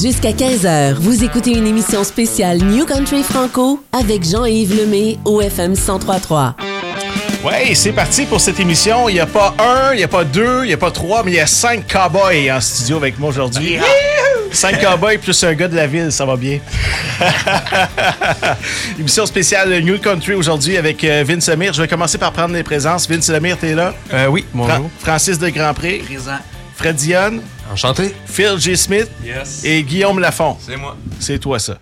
Jusqu'à 15h, vous écoutez une émission spéciale New Country Franco avec Jean-Yves Lemay au FM 1033. Ouais, c'est parti pour cette émission. Il n'y a pas un, il n'y a pas deux, il n'y a pas trois, mais il y a cinq cowboys en studio avec moi aujourd'hui. Cinq cowboys plus un gars de la ville, ça va bien. émission spéciale New Country aujourd'hui avec euh, Vince Lemire. Je vais commencer par prendre les présences. Vince Lemire, t'es là? Euh, oui, bonjour. Fra- Francis de Grandpré. Présent. Fred Dionne. Enchanté. Phil J. Smith. Yes. Et Guillaume Lafont. C'est moi. C'est toi, ça.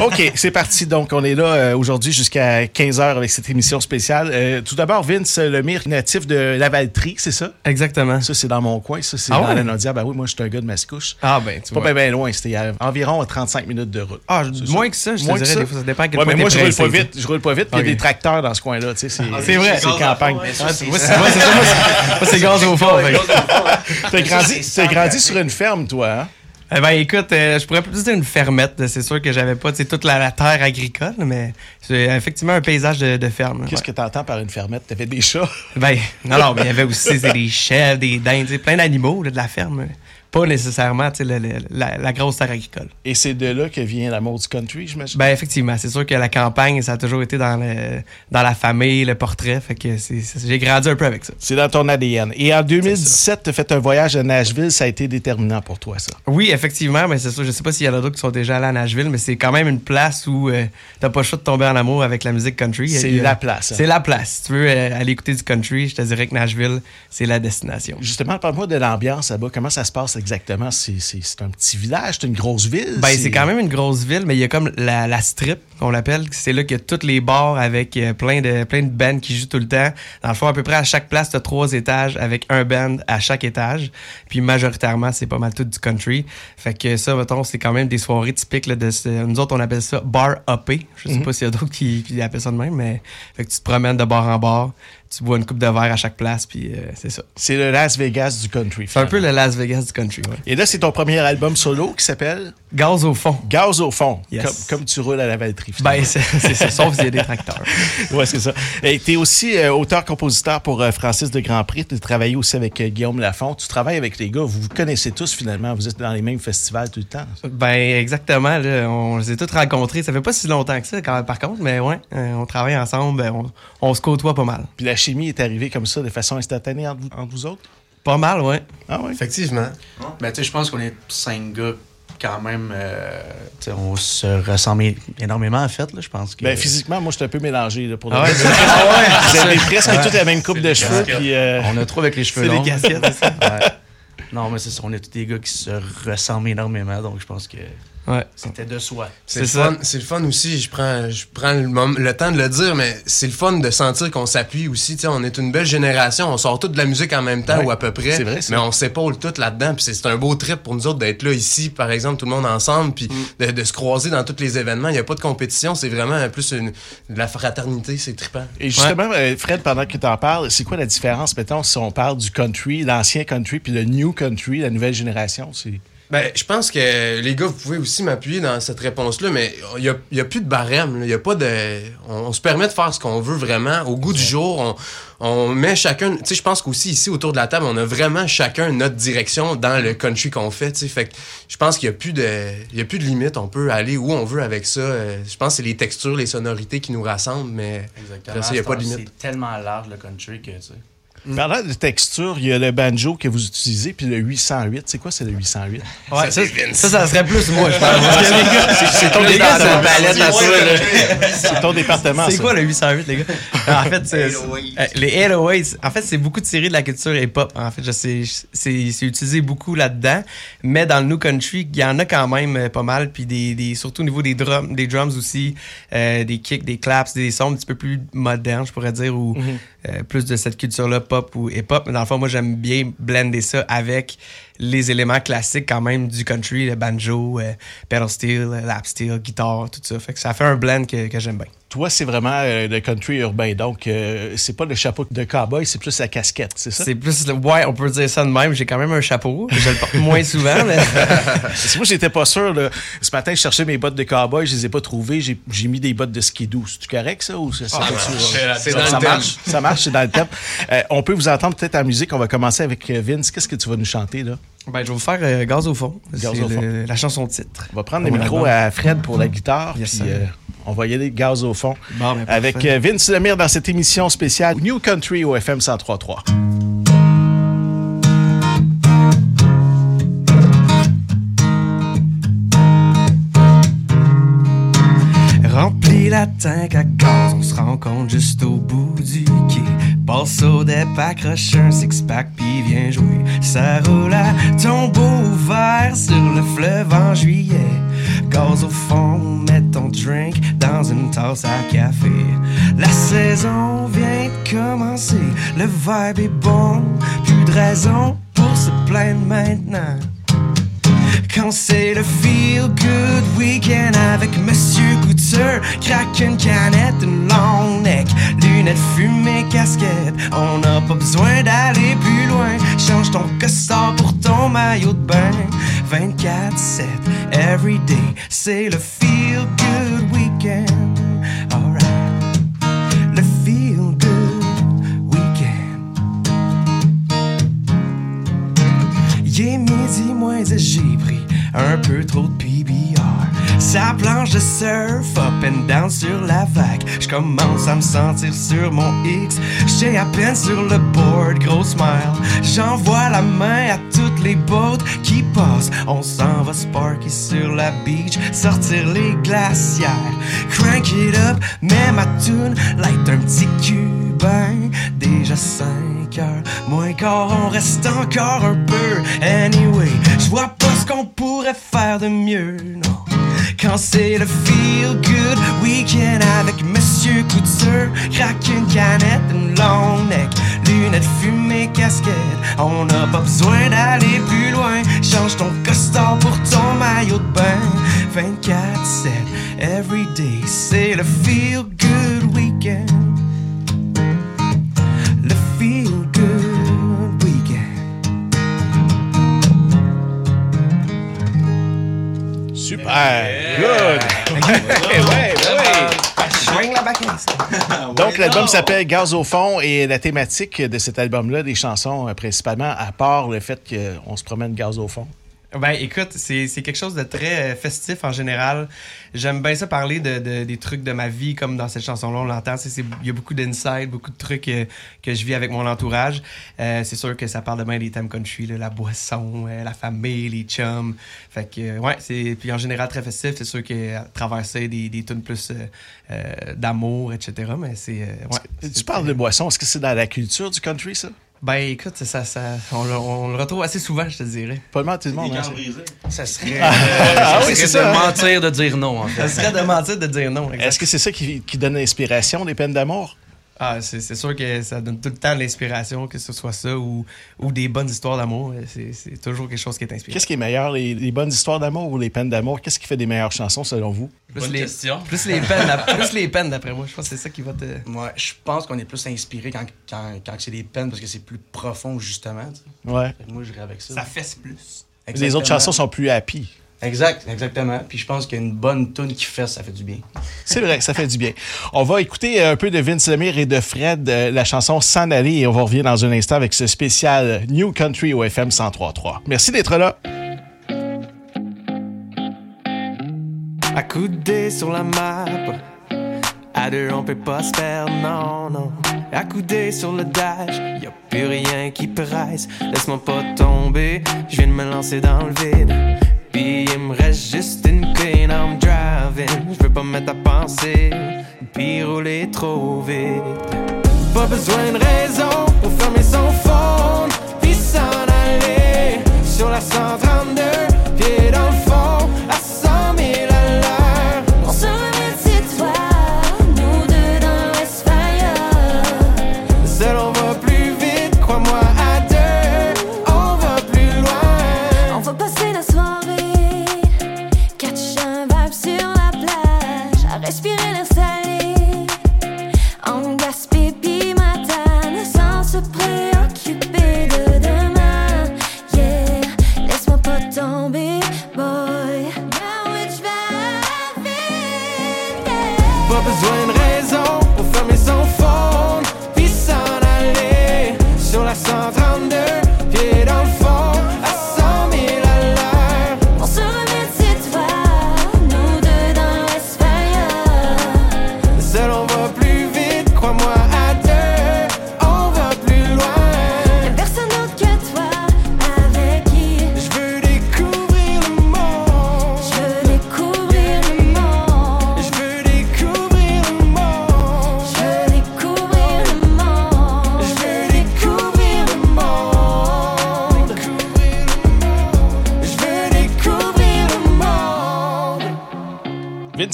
OK, c'est parti. Donc, on est là euh, aujourd'hui jusqu'à 15h avec cette émission spéciale. Euh, tout d'abord, Vince Lemire, natif de Lavaltrie, c'est ça? Exactement. Ça, c'est dans mon coin. Ça, c'est Ah dans ouais? la Naudière. Ben oui, moi, je suis un gars de Mascouche. Ah ben, tu C'est pas bien loin. C'était environ 35 minutes de route. Ah, moins que ça, je te Moins que dirais. ça? Des fois, ça dépend à quel Ouais, point mais moi, je roule pas vite. Je roule pas vite. Il y a des tracteurs dans ce coin-là. tu sais, C'est vrai. C'est campagne. Ah, moi, c'est gaz au fond. T'as grandi, c'est une ferme, toi, hein? Eh ben, écoute, euh, je pourrais plus dire une fermette. C'est sûr que j'avais pas tu toute la, la terre agricole, mais c'est effectivement un paysage de, de ferme. Qu'est-ce ouais. que t'entends par une fermette? T'avais des chats? Ben, non, non, mais il y avait aussi des chèvres, des dindes, tu plein d'animaux de la ferme. Pas nécessairement la, la grosse terre agricole. Et c'est de là que vient l'amour du country, j'imagine? Ben, effectivement, c'est sûr que la campagne, ça a toujours été dans, le, dans la famille, le portrait. Fait que j'ai grandi un peu avec ça. C'est dans ton ADN. Et en 2017, tu as fait un voyage à Nashville. Ça a été déterminant pour toi, ça? Oui, effectivement, mais c'est sûr, je sais pas s'il y en a d'autres qui sont déjà allés à Nashville, mais c'est quand même une place où euh, t'as pas le choix de tomber en amour avec la musique country. C'est la place, hein. C'est la place. Si tu veux euh, aller écouter du country, je te dirais que Nashville, c'est la destination. Justement, parle-moi de l'ambiance là-bas. Comment ça se passe? Exactement? C'est un petit village, c'est une grosse ville? Ben, c'est quand même une grosse ville, mais il y a comme la, la strip, qu'on l'appelle. C'est là qu'il y a tous les bars avec euh, plein de plein de bands qui jouent tout le temps. Dans le fond, à peu près à chaque place, t'as trois étages avec un band à chaque étage. Puis majoritairement, c'est pas mal tout du country. Fait que ça, mettons, c'est quand même des soirées typiques là, de ce- nous autres, on appelle ça bar hoppé. Je sais pas s'il y a d'autres qui, qui appellent ça de même, mais fait que tu te promènes de bar en bar, tu bois une coupe de verre à chaque place, puis euh, c'est ça. C'est le Las Vegas du country. C'est un peu le Las Vegas du country. Ouais. Et là, c'est ton premier album solo qui s'appelle? Gaz au fond. Gaz au fond. Yes. Comme, comme tu roules à la Valtrie. Ben, c'est c'est ça, sauf s'il y a des tracteurs. ouais, c'est ça. Et tu es aussi euh, auteur-compositeur pour euh, Francis de Grandpré. Tu travailles aussi avec euh, Guillaume Lafont. Tu travailles avec les gars. Vous vous connaissez tous finalement. Vous êtes dans les mêmes festivals tout le temps. Ben exactement, là, on les a tous rencontrés. Ça fait pas si longtemps que ça, quand, par contre, mais ouais, euh, on travaille ensemble, ben, on, on se côtoie pas mal. Puis la chimie est arrivée comme ça de façon instantanée entre vous, entre vous autres? Pas mal, ouais. Ah ouais? Effectivement. Ben, tu sais, je pense qu'on est cinq gars quand même. euh, on se ressemble énormément, en fait. Là, je pense que. Ben, physiquement, moi, je suis un peu mélangé. Là, pour le Ah ouais. Vous avez presque toute la même coupe de cheveux. Puis, euh, On a trop avec les cheveux C'est longs. des casquettes, c'est ça. Ouais. Non, mais c'est ça. On est tous des gars qui se ressemblent énormément. Donc, je pense que Ouais. c'était de soi. C'est le, ça. fun- c'est le fun aussi, je prends, je prends le, le temps de le dire, mais c'est le fun de sentir qu'on s'appuie aussi. Tu sais, on est une belle génération, on sort toute de la musique en même temps Ouais. ou à peu près. C'est vrai. Mais on s'épaule tout là-dedans. Puis c'est c'est un beau trip pour nous autres d'être là ici, par exemple, tout le monde ensemble, puis Mm. de, de se croiser dans tous les événements. Il n'y a pas de compétition, c'est vraiment plus une, de la fraternité, c'est trippant. et justement, euh, Fred, pendant que tu en parles, c'est quoi la différence, mettons, si on parle du country, l'ancien country, puis le new country, la nouvelle génération? C'est... Ben, je pense que les gars, vous pouvez aussi m'appuyer dans cette réponse-là, mais il n'y a, y a plus de barème. Il a pas de. On, on se permet de faire ce qu'on veut vraiment. Au goût du jour, on, on met chacun. Tu sais, je pense qu'aussi ici, autour de la table, on a vraiment chacun notre direction dans le country qu'on fait. Tu sais, fait que je pense qu'il n'y a plus de. Il y a plus de limite. On peut aller où on veut avec ça. Euh, Je pense que c'est les textures, les sonorités qui nous rassemblent, mais. Exactement. Il y a pas de limite. C'est tellement large, le country, que, tu sais. Parlant de texture, il y a le banjo que vous utilisez, puis le 808. C'est quoi, c'est le 808? Ouais, ça, ça, ça serait plus moi, je pense. Parce que les gars, C'est- ton département. C'est ton département, C'est quoi le 808, les gars? En fait, c'est. 808. euh, Les 808, en fait, c'est beaucoup tiré de la culture hip-hop. En fait, c'est c'est utilisé beaucoup là-dedans. Mais dans le New Country, il y en a quand même euh, pas mal. Puis des, des, surtout au niveau des drums, des drums aussi, euh, des kicks, des claps, des sons un petit peu plus modernes, je pourrais dire, ou euh, plus de cette culture-là pop ou hip-hop. Mais dans le fond, moi, j'aime bien blender ça avec les éléments classiques quand même du country, le banjo, euh, pedal steel, euh, lap steel, guitare, tout ça. Fait que ça fait un blend que, que j'aime bien. Toi, c'est vraiment euh, le country urbain. Donc, euh, c'est pas le chapeau de cowboy, c'est plus la casquette, c'est ça? C'est plus, le- ouais, on peut dire ça de même. J'ai quand même un chapeau. Je le porte moins souvent, mais moi, j'étais pas sûr. là. Ce matin, je cherchais mes bottes de cowboy, je les ai pas trouvées. J'ai j'ai mis des bottes de skidoo. C'est-tu correct, ça? Ou ça, C'est ça- dans ça le thème. marche, ça marche, c'est dans le thème. Euh, on peut vous entendre peut-être en musique. On va commencer avec Vince. Qu'est-ce que tu vas nous chanter, là? Ben, je vais vous faire euh, Gaz au fond. Gaz au fond. le- la chanson titre. On va prendre le Mon micro album. à Fred pour la guitare, Yes, puis euh, on va y aller gaz au fond. Bon, ben, Avec euh, Vince Lemire dans cette émission spéciale New Country au FM 103.3. Remplis la tank à gaz, on se rencontre juste au bout du quai. Passe au départ, accroche un six-pack, puis viens jouer. Ça roule à tombeau ouvert sur le fleuve en juillet. Gaz au fond, mets ton drink dans une tasse à café. La saison vient de commencer, le vibe est bon, plus de raison pour se plaindre maintenant. Quand c'est le feel good weekend avec Monsieur Couture, craque une canette, une long neck, lunettes fumées, casquette. On n'a pas besoin d'aller plus loin. Change ton costard pour ton maillot de bain. 24-7, every day, c'est le feel good weekend. j'ai pris un peu trop de PBR. Sa planche de surf, up and down sur la vague. Je commence à me sentir sur mon X. J'ai à peine sur le board, gros smile. J'envoie la main à toutes les boats qui passent. On s'en va sparky sur la beach, sortir les glacières. Crank it up, même ma tune, light un petit cubain, déjà 5 moins on reste encore un peu. Anyway, je vois pas ce qu'on pourrait faire de mieux, non. Quand c'est le feel good weekend avec Monsieur Couture, craque une canette, une long neck, lunettes fumées, casquette. On n'a pas besoin d'aller plus loin. Change ton costard pour ton maillot de bain. 24-7, every day, c'est le feel good weekend. Super! Good! ouais, ouais, ouais. Swing la backness. Donc, l'album s'appelle Gaz au fond et la thématique de cet album-là, des chansons euh, principalement, à part le fait qu'on se promène gaz au fond. Ben écoute, c'est c'est quelque chose de très euh, festif en général. J'aime bien ça parler de, de- des trucs de ma vie, comme dans cette chanson-là, on l'entend. C'est- c'est- Il y a beaucoup d'insides, beaucoup de trucs euh, que je vis avec mon entourage. Euh, c'est sûr que ça parle de bien des thèmes country, là, la boisson, euh, la famille, les chums. Fait que, euh, ouais, c'est. Puis en général très festif. C'est sûr que à travers ça, des, des tunes plus d'amour, etc. Mais c'est. euh, ouais, Tu parles de boisson, est-ce que c'est dans la culture du country, ça? Ben écoute, ça, ça, on, le- on le retrouve assez souvent, je te dirais. Pas le mal, tout le monde. hein, Ça serait, Ah ça oui, c'est serait ça, de hein? mentir de dire non, en fait. Ça serait de mentir de dire non. Est-ce que c'est ça qui, qui donne l'inspiration des peines d'amour? Ah, c'est sûr que ça donne tout le temps de l'inspiration, que ce soit ça ou, ou des bonnes histoires d'amour. C'est toujours quelque chose qui est inspirant. Qu'est-ce qui est meilleur, les, les bonnes histoires d'amour ou les peines d'amour? Qu'est-ce qui fait des meilleures chansons selon vous? plus Bonne les, question. Plus les peines, plus les peines d'après moi. Je pense que c'est ça qui va te. Moi, je pense qu'on est plus inspiré quand, quand, quand c'est des peines parce que c'est plus profond, justement. tu sais. Ouais. Moi, je avec ça. fesse plus. Les autres chansons sont plus happy. Exact, exactement. Puis je pense qu'une bonne tune qui fait, ça fait du bien. C'est vrai, ça fait du bien. On va écouter un peu de Vince Lemire et de Fred, euh, la chanson S'en aller, et on va revenir dans un instant avec ce spécial New Country au FM 103.3. Merci d'être là. Accoudé sur la map. À deux, on peut pas se perdre, non, non. Accoudé sur le dash, y a plus rien qui presse. Laisse-moi pas tomber, je viens de me lancer dans le vide. Puis il me reste juste une clean, I'm driving. Je veux pas me mettre à penser, puis rouler trop vite. Pas besoin de raison pour fermer son phone, puis s'en aller sur la 132, say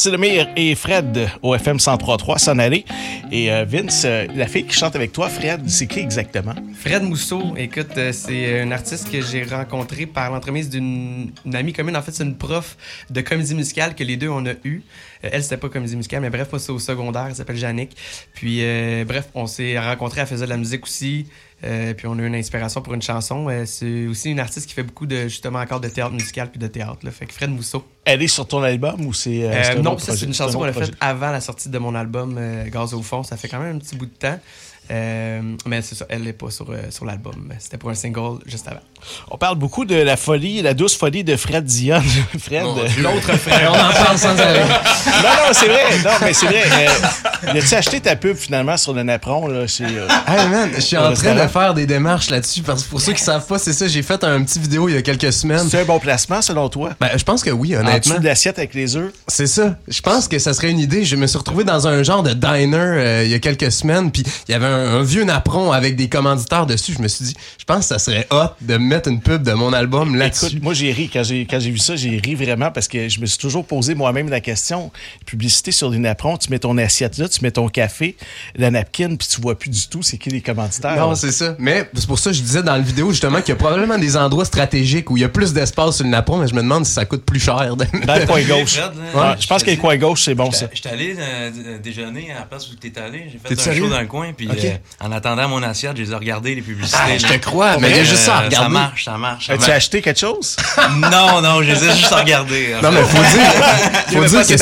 Lemire et Fred au FM 103.3 s'en aller. Et euh, Vince, euh, la fille qui chante avec toi, Fred, c'est qui exactement? Fred Mousseau, écoute, euh, c'est un artiste que j'ai rencontré par l'entremise d'une une amie commune. En fait, c'est une prof de comédie musicale que les deux on a eu. Euh, elle, c'était pas comédie musicale, mais bref, moi, c'est au secondaire. Elle s'appelle Jannick. Puis, euh, bref, on s'est rencontrés. Elle faisait de la musique aussi. Euh, puis on a eu une inspiration pour une chanson. Euh, c'est aussi une artiste qui fait beaucoup de justement encore de théâtre musical puis de théâtre. Là. Fait que Fred Mousseau. Elle est sur ton album ou c'est. euh, Euh, non, ça c'est une chanson qu'on a faite avant la sortie de mon album euh, Gaz au fond. Ça fait quand même un petit bout de temps. Euh, mais c'est ça, elle n'est pas sur, euh, sur l'album. C'était pour un single juste avant. On parle beaucoup de la folie, la douce folie de Fred Dion. Fred. Euh. L'autre frère. On en parle sans arrêt. non, non, c'est vrai. Non, mais c'est vrai. Euh, As-tu acheté ta pub finalement sur le Napron? Là, chez, euh, Hey man, je suis en train de faire des démarches là-dessus parce que pour ceux qui savent pas, c'est ça, j'ai fait un petit vidéo il y a quelques semaines. c'est un bon placement selon toi? Ben, je pense que oui, En honnêtement. dessous de l'assiette avec les œufs? C'est ça. Je pense que ça serait une idée. Je me suis retrouvé dans un genre de diner euh, il y a quelques semaines, puis il y avait un, un vieux napperon avec des commanditaires dessus. Je me suis dit, je pense que ça serait hot de mettre une pub de mon album là-dessus. Écoute, moi j'ai ri quand j'ai quand j'ai vu ça, j'ai ri vraiment parce que je me suis toujours posé moi-même la question. Publicité sur les napperons, tu mets ton assiette là, tu mets ton café, la napkin, puis tu vois plus du tout c'est qui les commanditaires. Non, c'est ça. Mais c'est pour ça que je disais dans la vidéo justement qu'il y a probablement des endroits stratégiques où il y a plus d'espace sur le napperon, mais je me demande si ça coûte plus cher. de- dans le coin gauche. Ouais, je pense que le coin gauche c'est bon ça. J'étais allé euh, d- déjeuner à la place où t'es allé. J'ai fait T'es un sérieux? show dans le coin. Puis Ok. Euh, en attendant mon assiette, je les ai regardés, les publicités. Ah, je te crois, mais il y a juste ça à regarder. Ça marche, ça marche. As-tu acheté quelque chose? Non, non, je les ai juste regardés. Non, mais faut dire, faut dire que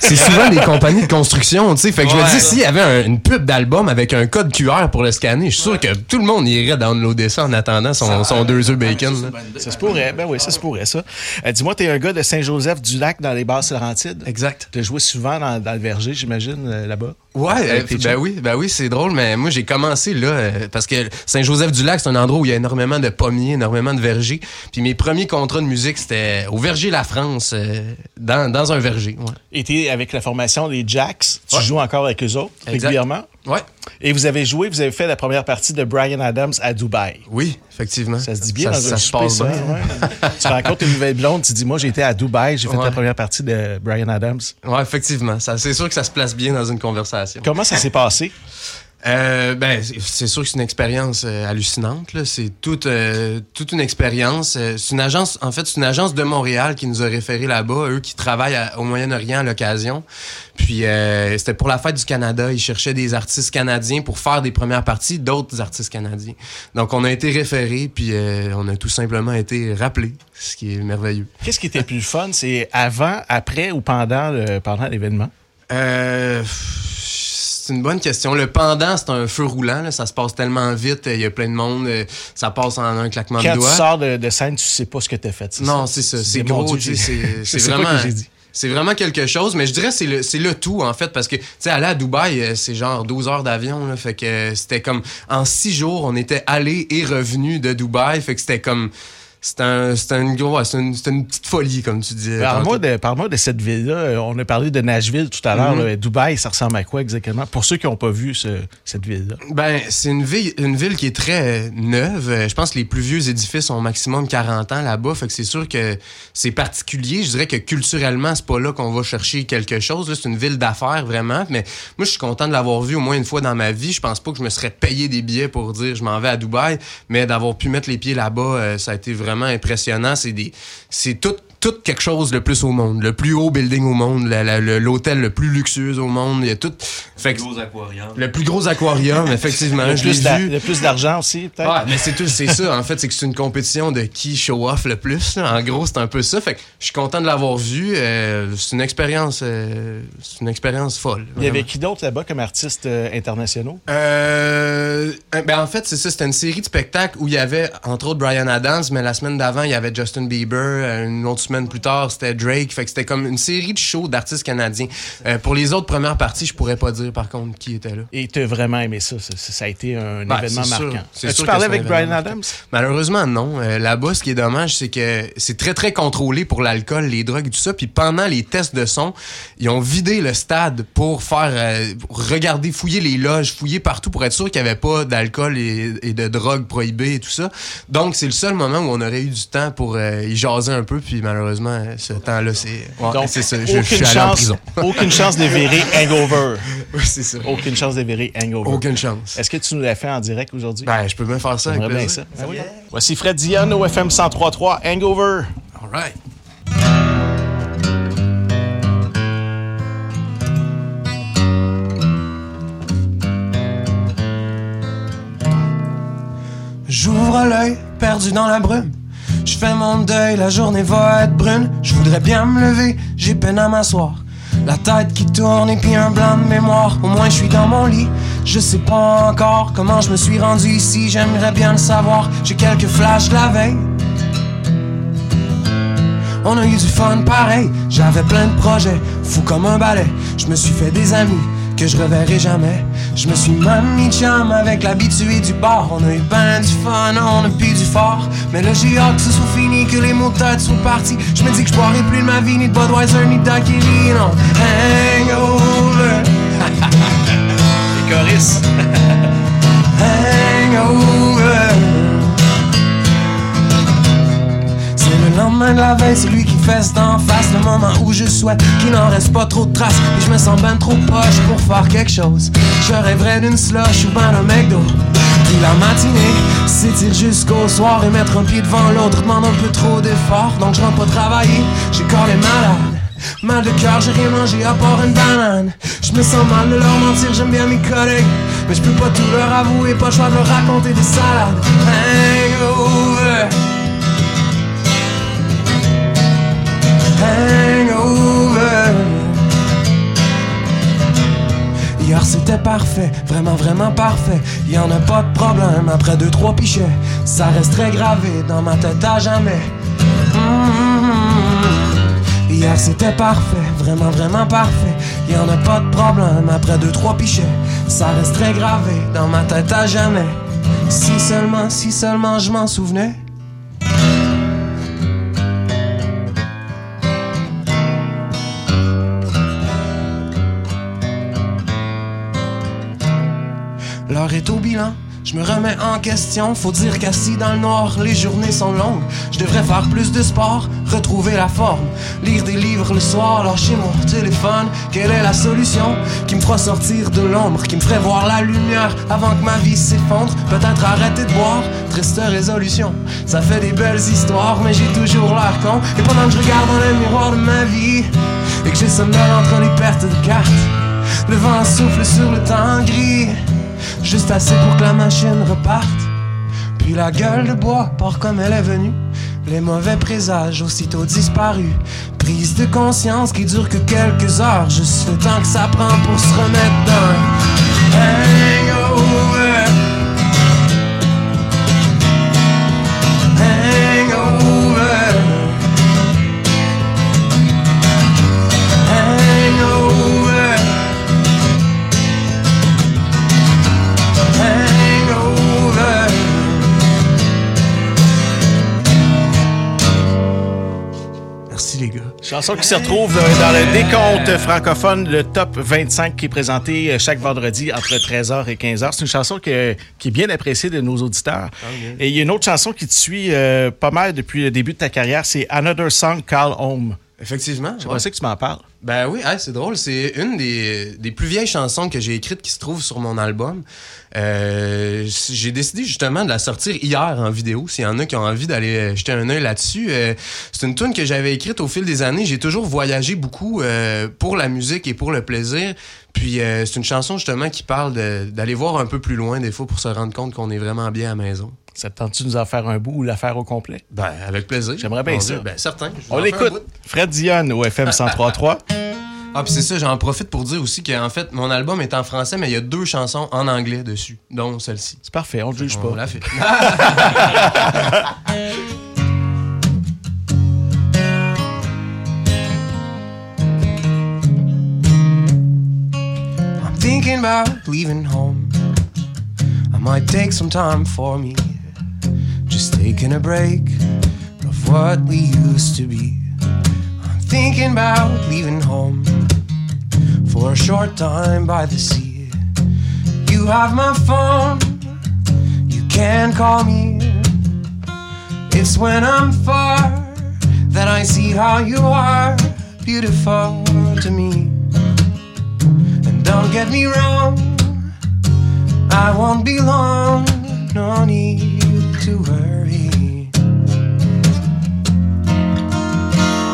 c'est souvent des compagnies de construction, tu sais. Fait que je me dis, s'il y avait un- une pub d'album avec un code QR pour le scanner, je suis sûr que tout le monde irait downloader ça en attendant son, son deux œufs bacon. Ça se pourrait, ben oui, ça se pourrait ça. Euh, Dis-moi, t'es un gars de Saint-Joseph-du-Lac dans les basses Laurentides. Exact. T'as joué souvent dans, dans le verger, j'imagine, euh, là-bas? Ouais, euh, ben oui, ben oui, c'est drôle, mais moi j'ai commencé là euh, parce que Saint-Joseph-du-Lac, c'est un endroit où il y a énormément de pommiers, énormément de vergers. Puis mes premiers contrats de musique, c'était au Verger La France, euh, dans, dans un verger. Ouais. Et t'es avec la formation des Jacks. Tu Ouais. joues encore avec eux autres Exact. régulièrement? ouais. Et vous avez joué, vous avez fait la première partie de Brian Adams à Dubaï. Oui, effectivement. Ça se dit bien ça, dans ça un se passe ça, bien. ouais. tu rencontres une nouvelle blonde, tu dis, moi, j'ai été à Dubaï, j'ai fait Ouais. la première partie de Brian Adams. Ouais, effectivement. C'est sûr que ça se place bien dans une conversation. Comment ça s'est passé? Euh, ben, c'est- sûr que c'est une expérience euh, hallucinante. là. C'est toute, euh, toute une expérience. Euh, c'est une agence, en fait, c'est une agence de Montréal qui nous a référé là-bas, eux qui travaillent à- au Moyen-Orient à l'occasion. Puis euh, c'était pour la fête du Canada. Ils cherchaient des artistes canadiens pour faire des premières parties d'autres artistes canadiens. Donc on a été référés, puis euh, on a tout simplement été rappelés, ce qui est merveilleux. Qu'est-ce qui était plus fun? C'est avant, après ou pendant le- pendant l'événement? Euh, c'est une bonne question. Le pendant, c'est un feu roulant. là. Ça se passe tellement vite. Il y a plein de monde. euh, Ça passe en un claquement Quand de tu doigts. sors de, de scène, tu sais pas ce que t'as fait. Non, c'est ça. Tu C'est gros. Tu C'est vraiment. que j'ai dit? C'est vraiment quelque chose, mais je dirais que c'est le, c'est le tout, en fait, parce que, tu sais, aller à Dubaï, euh, c'est genre 12 heures d'avion, là, fait que euh, c'était comme, en six jours, on était allé et revenu de Dubaï, fait que c'était comme, c'était un, c'était une, ouais, une, une petite folie, comme tu disais. Parle-moi de, parle-moi de cette ville-là. Euh, On a parlé de Nashville tout à l'heure. Mhm. là. Dubaï, ça ressemble à quoi exactement? Pour ceux qui n'ont pas vu ce- cette ville-là. Ben, c'est une ville, une ville qui est très neuve. Euh, Je pense que les plus vieux édifices ont maximum 40 ans là-bas. Fait que c'est sûr que c'est particulier. Je dirais que culturellement, c'est pas là qu'on va chercher quelque chose. là. C'est une ville d'affaires, vraiment. Mais moi, je suis content de l'avoir vu au moins une fois dans ma vie. Je pense pas que je me serais payé des billets pour dire je m'en vais à Dubaï. Mais d'avoir pu mettre les pieds là-bas, euh, ça a été vraiment impressionnant. C'est des, c'est tout, tout quelque chose le plus au monde. Le plus haut building au monde. le- L'hôtel le plus luxueux au monde. Il y a tout. Fait que- Gros aquarium. le plus gros aquarium, effectivement. Le plus, vu. le plus d'argent aussi, peut-être? Ouais, mais c'est tout, c'est ça. En fait, c'est que c'est une compétition de qui show off le plus. là. En gros, c'est un peu ça. Fait que je suis content de l'avoir vu. Euh, c'est une expérience, euh, c'est une expérience folle. Il y avait qui d'autre là-bas comme artistes euh, internationaux? Euh, ben en fait, c'est ça. C'était une série de spectacles où il y avait, entre autres, Brian Adams, mais la semaine d'avant, il y avait Justin Bieber. Une autre semaine plus tard, c'était Drake. Fait que c'était comme une série de shows d'artistes canadiens. Euh, pour les autres premières parties, je pourrais pas dire, par contre, qui était là. Et tu as vraiment aimé ça. Ça, ça- ça a été un Ben, événement c'est sûr. marquant. C'est As-tu sûr parlé avec Brian Adams? Malheureusement, non. Euh, Là-bas, ce qui est dommage, c'est que c'est très, très contrôlé pour l'alcool, les drogues et tout ça. Puis pendant les tests de son, ils ont vidé le stade pour faire euh, pour regarder, fouiller les loges, fouiller partout pour être sûr qu'il n'y avait pas d'alcool et, et de drogue prohibées et tout ça. Donc, c'est le seul moment où on aurait eu du temps pour euh, y jaser un peu. Puis malheureusement, malheureusement, ce temps-là, c'est. Ouais, Donc, c'est ça. Je, suis allé en chance, prison. aucune chance de virer Hangover. Oui, c'est ça. Aucune chance de virer Hangover. Aucune chance. Est-ce que tu nous l'as fait en direct aujourd'hui? Ben, je peux bien faire ça avec bien ça. Ben oui. Voici Fred Dion au FM 103.3 Hangover. All right. J'ouvre l'œil, perdu dans la brume. Je fais mon deuil, la journée va être brune. Je voudrais bien me lever, j'ai peine à m'asseoir. La tête qui tourne et puis un blanc de mémoire. Au moins je suis dans mon lit. Je sais pas encore comment je me suis rendu ici. J'aimerais bien le savoir. J'ai quelques flashs la veille. On a eu du fun pareil. J'avais plein de projets, fou comme un balai. Je me suis fait des amis que je reverrai jamais. Je me suis même mis chum avec l'habitué du bar. On a eu ben du fun, on a bu du fort. Mais là j'ai hâte que ce soit fini, que les mots de tête soient partis. Je me dis que je boirai plus de ma vie, ni de Budweiser, ni de daiquiri, non. Hangover, Les choristes. hangover. Le lendemain de la veille, c'est lui qui fesse d'en face Le moment où je souhaite qu'il n'en reste pas trop de traces. Et je me sens ben trop poche pour faire quelque chose. Je rêverais d'une slush ou ben d'un McDo. Puis la matinée s'étire jusqu'au soir Et mettre un pied devant l'autre demande un peu trop d'effort Donc je rentre pas travailler, j'ai corps les malades Mal de cœur, j'ai rien mangé à part une banane. Je me sens mal de leur mentir, j'aime bien mes collègues. Mais je peux pas tout leur avouer, pas le choix de leur raconter des salades. Hangover Hier c'était parfait, vraiment vraiment parfait. Y en a pas de problème après deux trois pichets. Ça resterait gravé dans ma tête à jamais. Mhm. Hier c'était parfait, vraiment vraiment parfait. Y en a pas de problème après deux trois pichets. Ça resterait gravé dans ma tête à jamais. Si seulement, si seulement je m'en souvenais. Est au bilan, je me remets en question. Faut dire qu'assis dans le noir, les journées sont longues. Je devrais faire plus de sport, retrouver la forme. Lire des livres le soir, lâcher mon téléphone. Quelle est la solution qui me fera sortir de l'ombre, qui me ferait voir la lumière avant que ma vie s'effondre? Peut-être arrêter de boire, triste résolution. Ça fait des belles histoires, mais j'ai toujours l'air con. Et pendant que je regarde dans le miroir de ma vie, et que j'ai sommeil entre les pertes de cartes, le vent souffle sur le temps gris. Juste assez pour que la machine reparte. Puis la gueule de bois part comme elle est venue. Les mauvais présages aussitôt disparus. Prise de conscience qui dure que quelques heures. Juste le temps que ça prend pour se remettre d'un. Chanson qui se retrouve euh, dans le décompte francophone, le top 25 qui est présenté euh, chaque vendredi entre 13h et 15h. C'est une chanson que- qui est bien appréciée de nos auditeurs. Et il y a une autre chanson qui te suit euh, pas mal depuis le début de ta carrière, c'est Another Song Call Home. Effectivement. J'aimerais ouais. ça que tu m'en parles. Ben oui, hey, c'est drôle. C'est une des, des plus vieilles chansons que j'ai écrites qui se trouve sur mon album. Euh, j'ai décidé justement de la sortir hier en vidéo. S'il y en a qui ont envie d'aller euh, jeter un œil là-dessus. Euh, c'est une tune que j'avais écrite au fil des années. J'ai toujours voyagé beaucoup euh, pour la musique et pour le plaisir. Puis c'est une chanson justement qui parle d'aller voir un peu plus loin des fois pour se rendre compte qu'on est vraiment bien à la maison. Ça te tente-tu de nous en faire un bout ou la faire au complet? Ben, avec plaisir. J'aimerais bien ça. Ben, certain. On l'écoute. Fred Dion au FM 103.3. Ah, puis c'est ça, j'en profite pour dire aussi qu'en fait, mon album est en français, mais il y a deux chansons en anglais dessus, dont celle-ci. C'est parfait, on ne juge On pas. l'a fait. I'm thinking about leaving home. I might take some time for me. Just taking a break of what we used to be. I'm thinking about leaving home for a short time by the sea. You have my phone, you can call me. It's when I'm far that I see how you are beautiful to me. And don't get me wrong, I won't be long, no need to worry.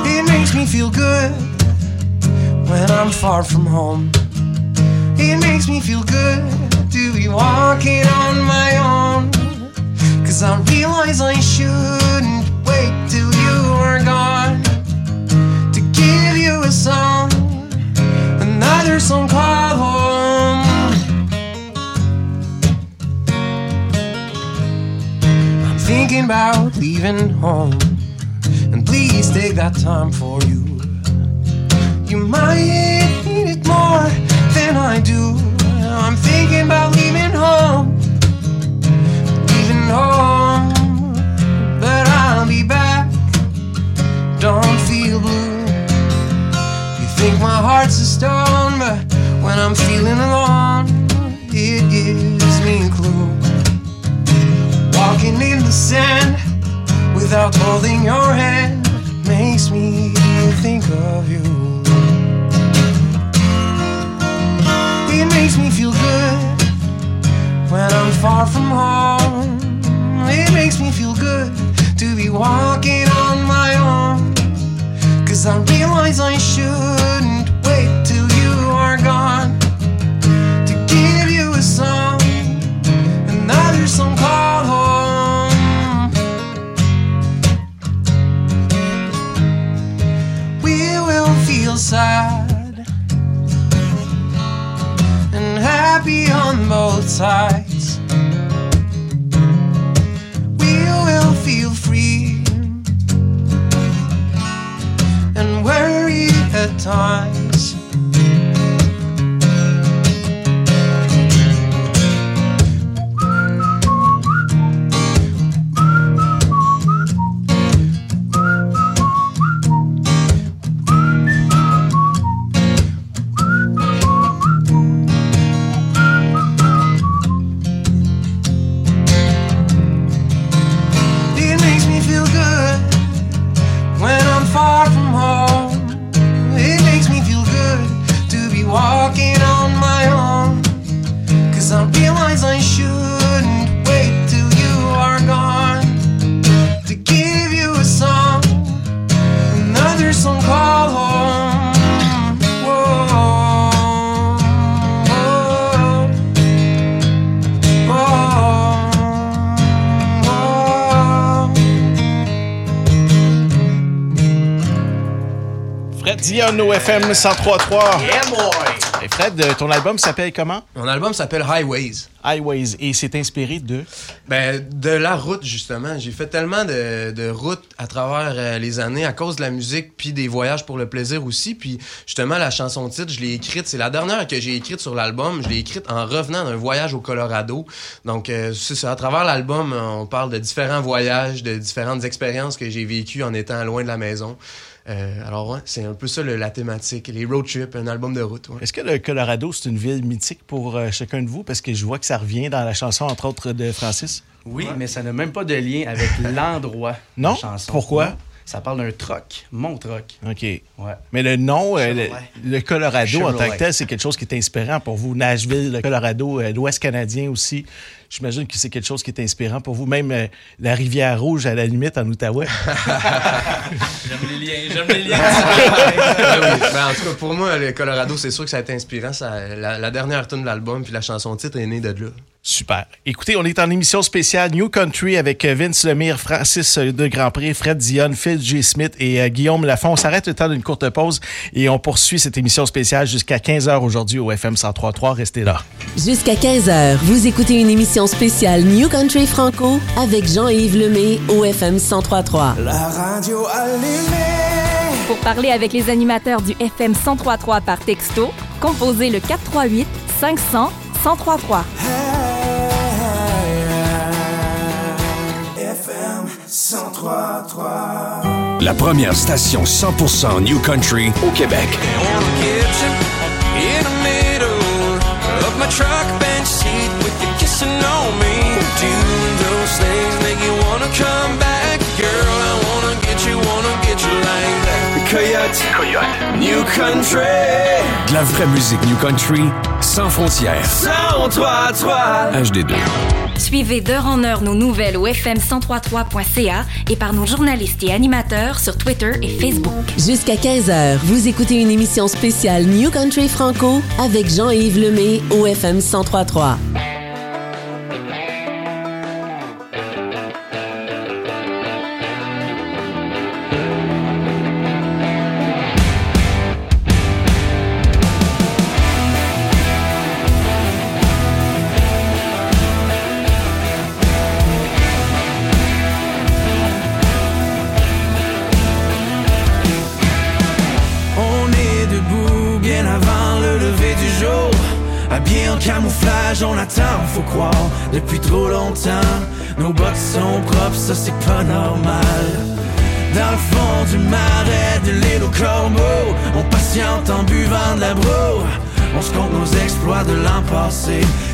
It makes me feel good when I'm far from home. It makes me feel good to be walking on my own. Cause I realize I shouldn't wait till you are gone to give you a song, another song called home. Thinking about leaving home, and please take that time for you. You might need it more than I do. I'm thinking about leaving home, leaving home, but I'll be back. Don't feel blue. You think my heart's a stone, but when I'm feeling alone, it gives me a clue. Walking in the sand without holding your hand makes me think of you. It makes me feel good when I'm far from home. It makes me feel good to be walking on my own. Cause I realize I shouldn't wait till you are gone feel and happy on both sides. We will feel free and worried at times. Au FM 103.3. Yeah, boy! Et Fred, euh, ton album s'appelle comment? Mon album s'appelle Highways. Highways. Et c'est inspiré de? Ben, de la route, justement. J'ai fait tellement de, de routes à travers euh, les années à cause de la musique, puis des voyages pour le plaisir aussi. Puis, justement, la chanson titre, je l'ai écrite. C'est la dernière que j'ai écrite sur l'album. Je l'ai écrite en revenant d'un voyage au Colorado. Donc, euh, c'est ça. À travers l'album, on parle de différents voyages, de différentes expériences que j'ai vécues en étant loin de la maison. Euh, alors, ouais, c'est un peu ça le- la thématique. Les road trips, un album de route. ouais. Est-ce que le Colorado, c'est une ville mythique pour euh, chacun de vous? Parce que je vois que ça revient dans la chanson, entre autres, de Francis. Oui, mais ça n'a même pas de lien avec l'endroit de Non? la chanson. Pourquoi? Non. Ça parle d'un troc, mon troc. OK. Ouais. Mais le nom, euh, le, Colorado en tant que tel, c'est quelque chose qui est inspirant pour vous. Nashville, le Colorado, euh, l'Ouest canadien aussi. J'imagine que c'est quelque chose qui est inspirant pour vous. Même euh, la rivière Rouge, à la limite, en Outaouais. J'aime les liens, j'aime les liens. Oui. Ben, en tout cas, pour moi, le Colorado, c'est sûr que ça a été inspirant. Ça, la, la dernière tune de l'album, puis la chanson titre est née de là. Super. Écoutez, on est en émission spéciale New Country avec euh, Vince Lemire, Francis euh, de Grandpré, Fred Dion, Phil J. Smith et euh, Guillaume Lafont. On s'arrête le temps d'une courte pause et on poursuit cette émission spéciale jusqu'à 15h aujourd'hui au FM 103.3. Restez là. Jusqu'à 15h, vous écoutez une émission spéciale New Country Franco avec Jean-Yves Lemay au FM 1033. La radio allumée. Pour parler avec les animateurs du FM 1033 par texto, composez le 438 500 1033. La première station 100% New Country au Québec. Coyote. New Country. De la vraie musique New Country, sans frontières. 103, 3. HD2. Suivez d'heure en heure nos nouvelles au fm1033.ca et par nos journalistes et animateurs sur Twitter et Facebook. Jusqu'à 15h, vous écoutez une émission spéciale New Country Franco avec Jean-Yves Lemay au FM 1033.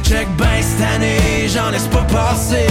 Check ben cette année, j'en laisse pas passer.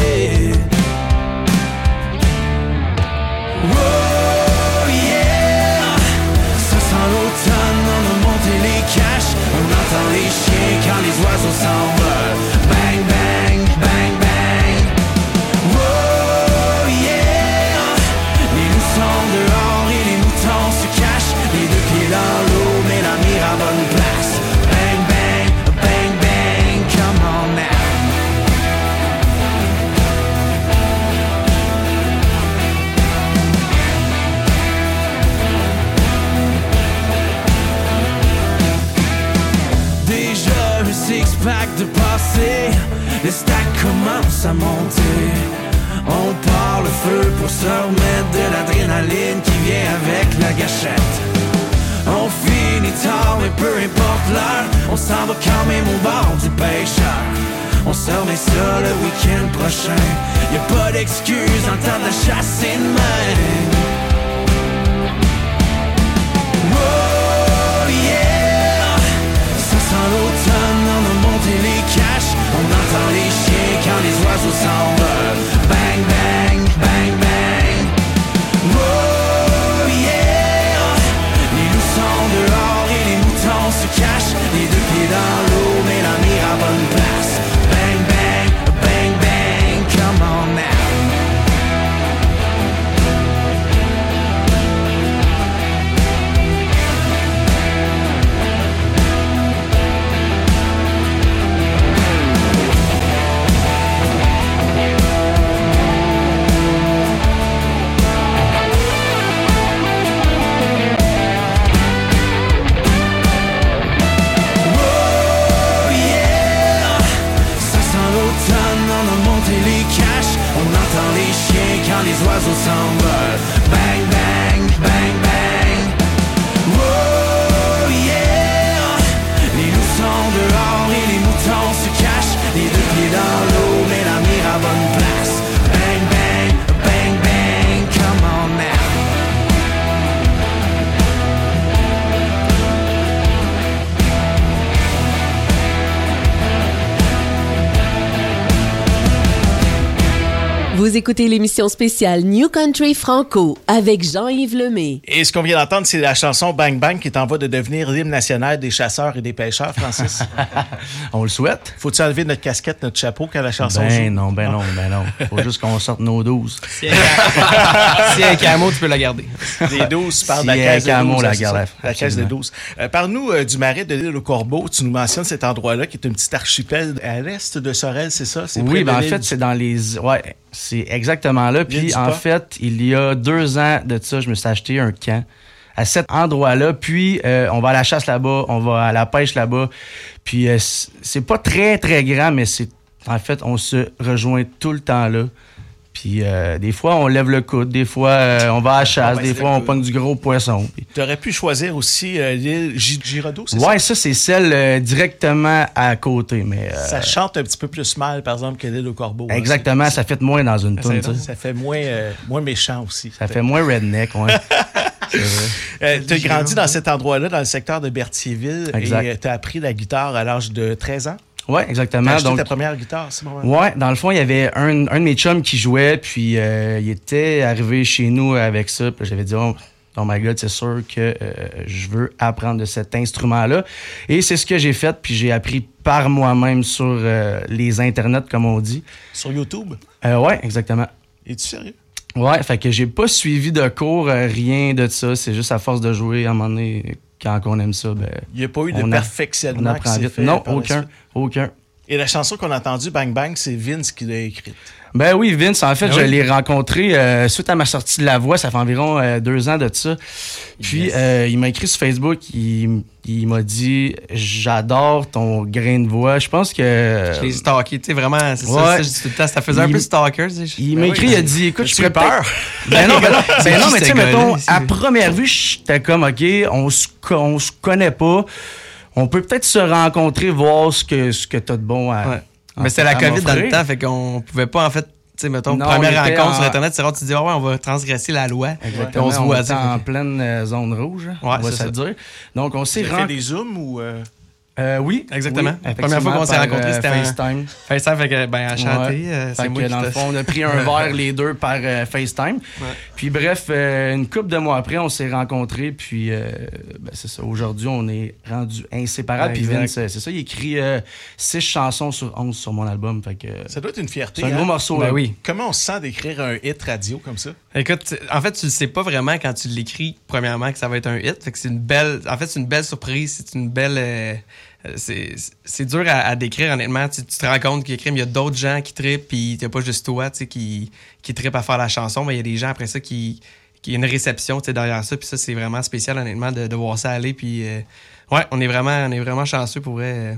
Va quand même au bord du pêcheur On se remet ça le week-end prochain. Y'a pas d'excuse en temps de chasser de main. Oh yeah! Ça sent l'automne, on a monté les caches. On entend les chiens quand les oiseaux s'envolent Bang, bang, bang, bang les oiseaux s'envolent Vous écoutez l'émission spéciale New Country Franco avec Jean-Yves Lemay. Et ce qu'on vient d'entendre, c'est la chanson Bang Bang qui est en voie de devenir l'hymne national des chasseurs et des pêcheurs, Francis. On le souhaite. Faut-tu enlever notre casquette, notre chapeau quand la chanson joue? Ben non, ben non, ben non. Faut juste qu'on sorte nos 12. Si il y a un camo, tu peux la garder. Les 12, tu parles de S'il la caisse de camo, 12. la garde, caisse de. 12. Euh, Parle-nous euh, du marais de l'île au Corbeau. Tu nous mentionnes cet endroit-là qui est un petit archipel à l'est de Sorel, c'est ça? Oui, ben en fait, c'est dans les. Ouais, c'est exactement là. Puis en fait, il y a deux ans de ça, je me suis acheté un camp à cet endroit-là. Puis euh, on va à la chasse là-bas, on va à la pêche là-bas. Puis euh, c'est pas très, très grand, mais c'est. En fait, on se rejoint tout le temps là. Puis euh, des fois, on lève le coude, des fois, euh, on va à la chasse, ben, des fois, on pogne du gros poisson. Puis- Tu aurais pu choisir aussi euh, l'île Gi- Giraudeau, c'est Ouais, ça? ça, c'est celle euh, directement à côté. Mais, euh, Ça chante un petit peu plus mal, par exemple, que l'île au Corbeau. hein. exactement, ça fait moins dans une Ça, tune. ça, fait moins, euh, moins méchant aussi. Ça fait moins redneck, ouais. Euh, tu as grandi dans cet endroit-là, dans le secteur de Berthierville, Exact. et tu as appris la guitare à l'âge de 13 ans? Tu exactement. Donc, ta première guitare, c'est moment ouais, dans le fond, il y avait un, un de mes chums qui jouait, puis euh, il était arrivé chez nous avec ça, puis j'avais dit, oh, Oh my God, c'est sûr que euh, je veux apprendre de cet instrument-là. Et c'est ce que j'ai fait, puis j'ai appris par moi-même sur euh, les internets, comme on dit. Sur YouTube? Euh, ouais, exactement. Es-tu sérieux? Ouais, fait que j'ai pas suivi de cours, rien de ça. C'est juste à force de jouer, à un moment donné, quand on aime ça, ben. Il n'y a pas eu de perfectionnement on apprend qui s'est vite. fait Non, aucun. Et la chanson qu'on a entendue, Bang Bang, c'est Vince qui l'a écrite. Ben oui, Vince, en fait, Ben je oui. l'ai rencontré euh, suite à ma sortie de La Voix, ça fait environ euh, deux ans de ça. Puis, euh, il m'a écrit sur Facebook, il, il m'a dit « J'adore ton grain de voix. » Je pense que... Je l'ai stalké, tu sais, vraiment, c'est ça, Ouais. ça, je dis tout le temps, ça faisait un Il- peu stalker. Il m'a écrit, il a dit, écoute, je eu peur? Ben non, ben non, ben non, mais tu sais, mettons, à première vue, j'étais comme, OK, on se, co- on se connaît pas. On peut peut-être se rencontrer, voir ce que, ce que t'as de bon à. Ouais. Mais c'était la COVID dans le temps, fait qu'on pouvait pas, en fait, tu sais, mettons, Non, première rencontre en- sur Internet, c'est rare, tu te dis, ouais, on va transgresser la loi. Exactement. on se voit, tu en pleine euh, zone rouge, Ouais, on va se dire. Donc, on s'est Tu as fait rencontrés. des zooms ou... euh, Euh, oui, Exactement. oui, La première fois qu'on s'est rencontrés, c'était euh, en- FaceTime. FaceTime, fait que, ben, enchanté, Ouais. euh, Fait c'est moi que qui dans le fond, on a pris un verre les deux par euh, FaceTime. Puis bref, euh, une couple de mois après, on s'est rencontrés. Puis euh, ben, c'est ça. Aujourd'hui, on est rendus inséparables. Puis. Vince, c'est ça, il écrit euh, six chansons sur 11 sur mon album. Fait que Ça doit être une fierté. c'est un hein? gros morceau. Ben oui. Comment on se sent d'écrire un hit radio comme ça? Écoute, en fait, tu le sais pas vraiment quand tu l'écris, premièrement, que ça va être un hit. C'est une belle. En fait, c'est une belle surprise. C'est une belle. euh, euh, c'est dur à, décrire, honnêtement. Tu, te rends compte qu'il y a d'autres gens qui trippent, puis t'as pas juste toi, tu sais, qui, qui trippent à faire la chanson, mais il y a des gens après ça qui. qui y a une réception, tu sais, derrière ça. Puis ça, c'est vraiment spécial, honnêtement, de, de voir ça aller. Puis. euh, ouais, on est vraiment, on est vraiment chanceux pour euh,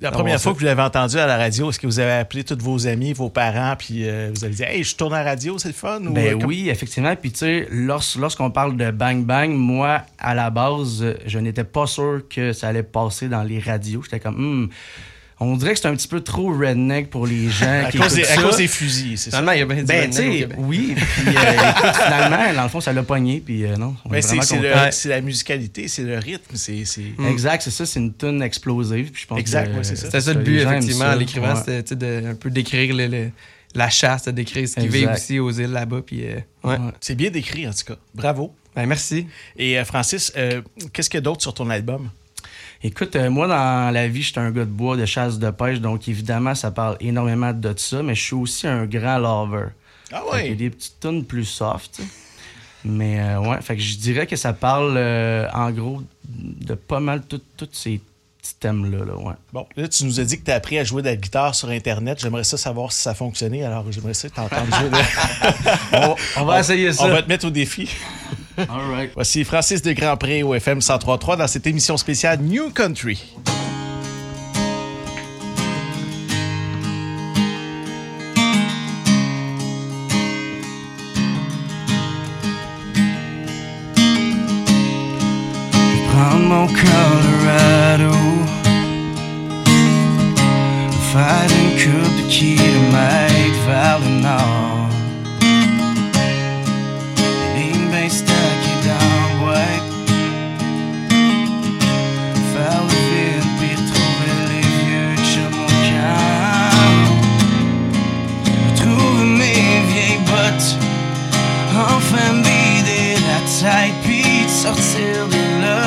La première fois que vous l'avez entendu à la radio, est-ce que vous avez appelé tous vos amis, vos parents, puis euh, vous avez dit Hey, je tourne à la radio, c'est le fun? ou, Ben euh, comme- oui, effectivement. Puis tu sais, lors- lorsqu'on parle de Bang Bang, moi, à la base, je n'étais pas sûr que ça allait passer dans les radios. J'étais comme, Hmm, on dirait que c'est un petit peu trop redneck pour les gens À qui cause, des, à cause des fusils, c'est ça? Finalement, il y a bien du Ben, redneck au oui. Puis, euh, écoute, finalement, dans le fond, ça l'a pogné. Puis, euh, non, on Ben, est c'est la musicalité, c'est le rythme, c'est. c'est- Exact, c'est ça, c'est une tune explosive. Puis je pense Exact, que, ouais, c'est ça. C'était ça le but, effectivement, ça. en l'écrivant, Ouais. c'était un peu décrire le- le- la chasse, de décrire ce qu'ils Exact. vivent aussi aux îles là-bas. Puis, euh, ouais. Ouais. C'est bien décrit, en tout cas. Bravo. Ben, merci. Et euh, Francis, euh, qu'est-ce qu'il y a d'autre sur ton album? Écoute, euh, moi, dans la vie, j'étais un gars de bois, de chasse, de pêche, donc évidemment, ça parle énormément de ça, mais je suis aussi un grand lover. Ah ouais? des petites tunes plus soft. Mais euh, ouais, fait que je dirais que ça parle euh, en gros de pas mal tous ces petits thèmes-là, là, ouais. Bon, là, tu nous as dit que tu as appris à jouer de la guitare sur Internet. J'aimerais ça savoir si ça fonctionnait. Alors, j'aimerais ça t'entendre jouer. de- On, on va essayer ça. On va te mettre au défi. All right. Voici Francis de Grandpré au FM 1033 dans cette émission spéciale New Country. mon Colorado sortir de là.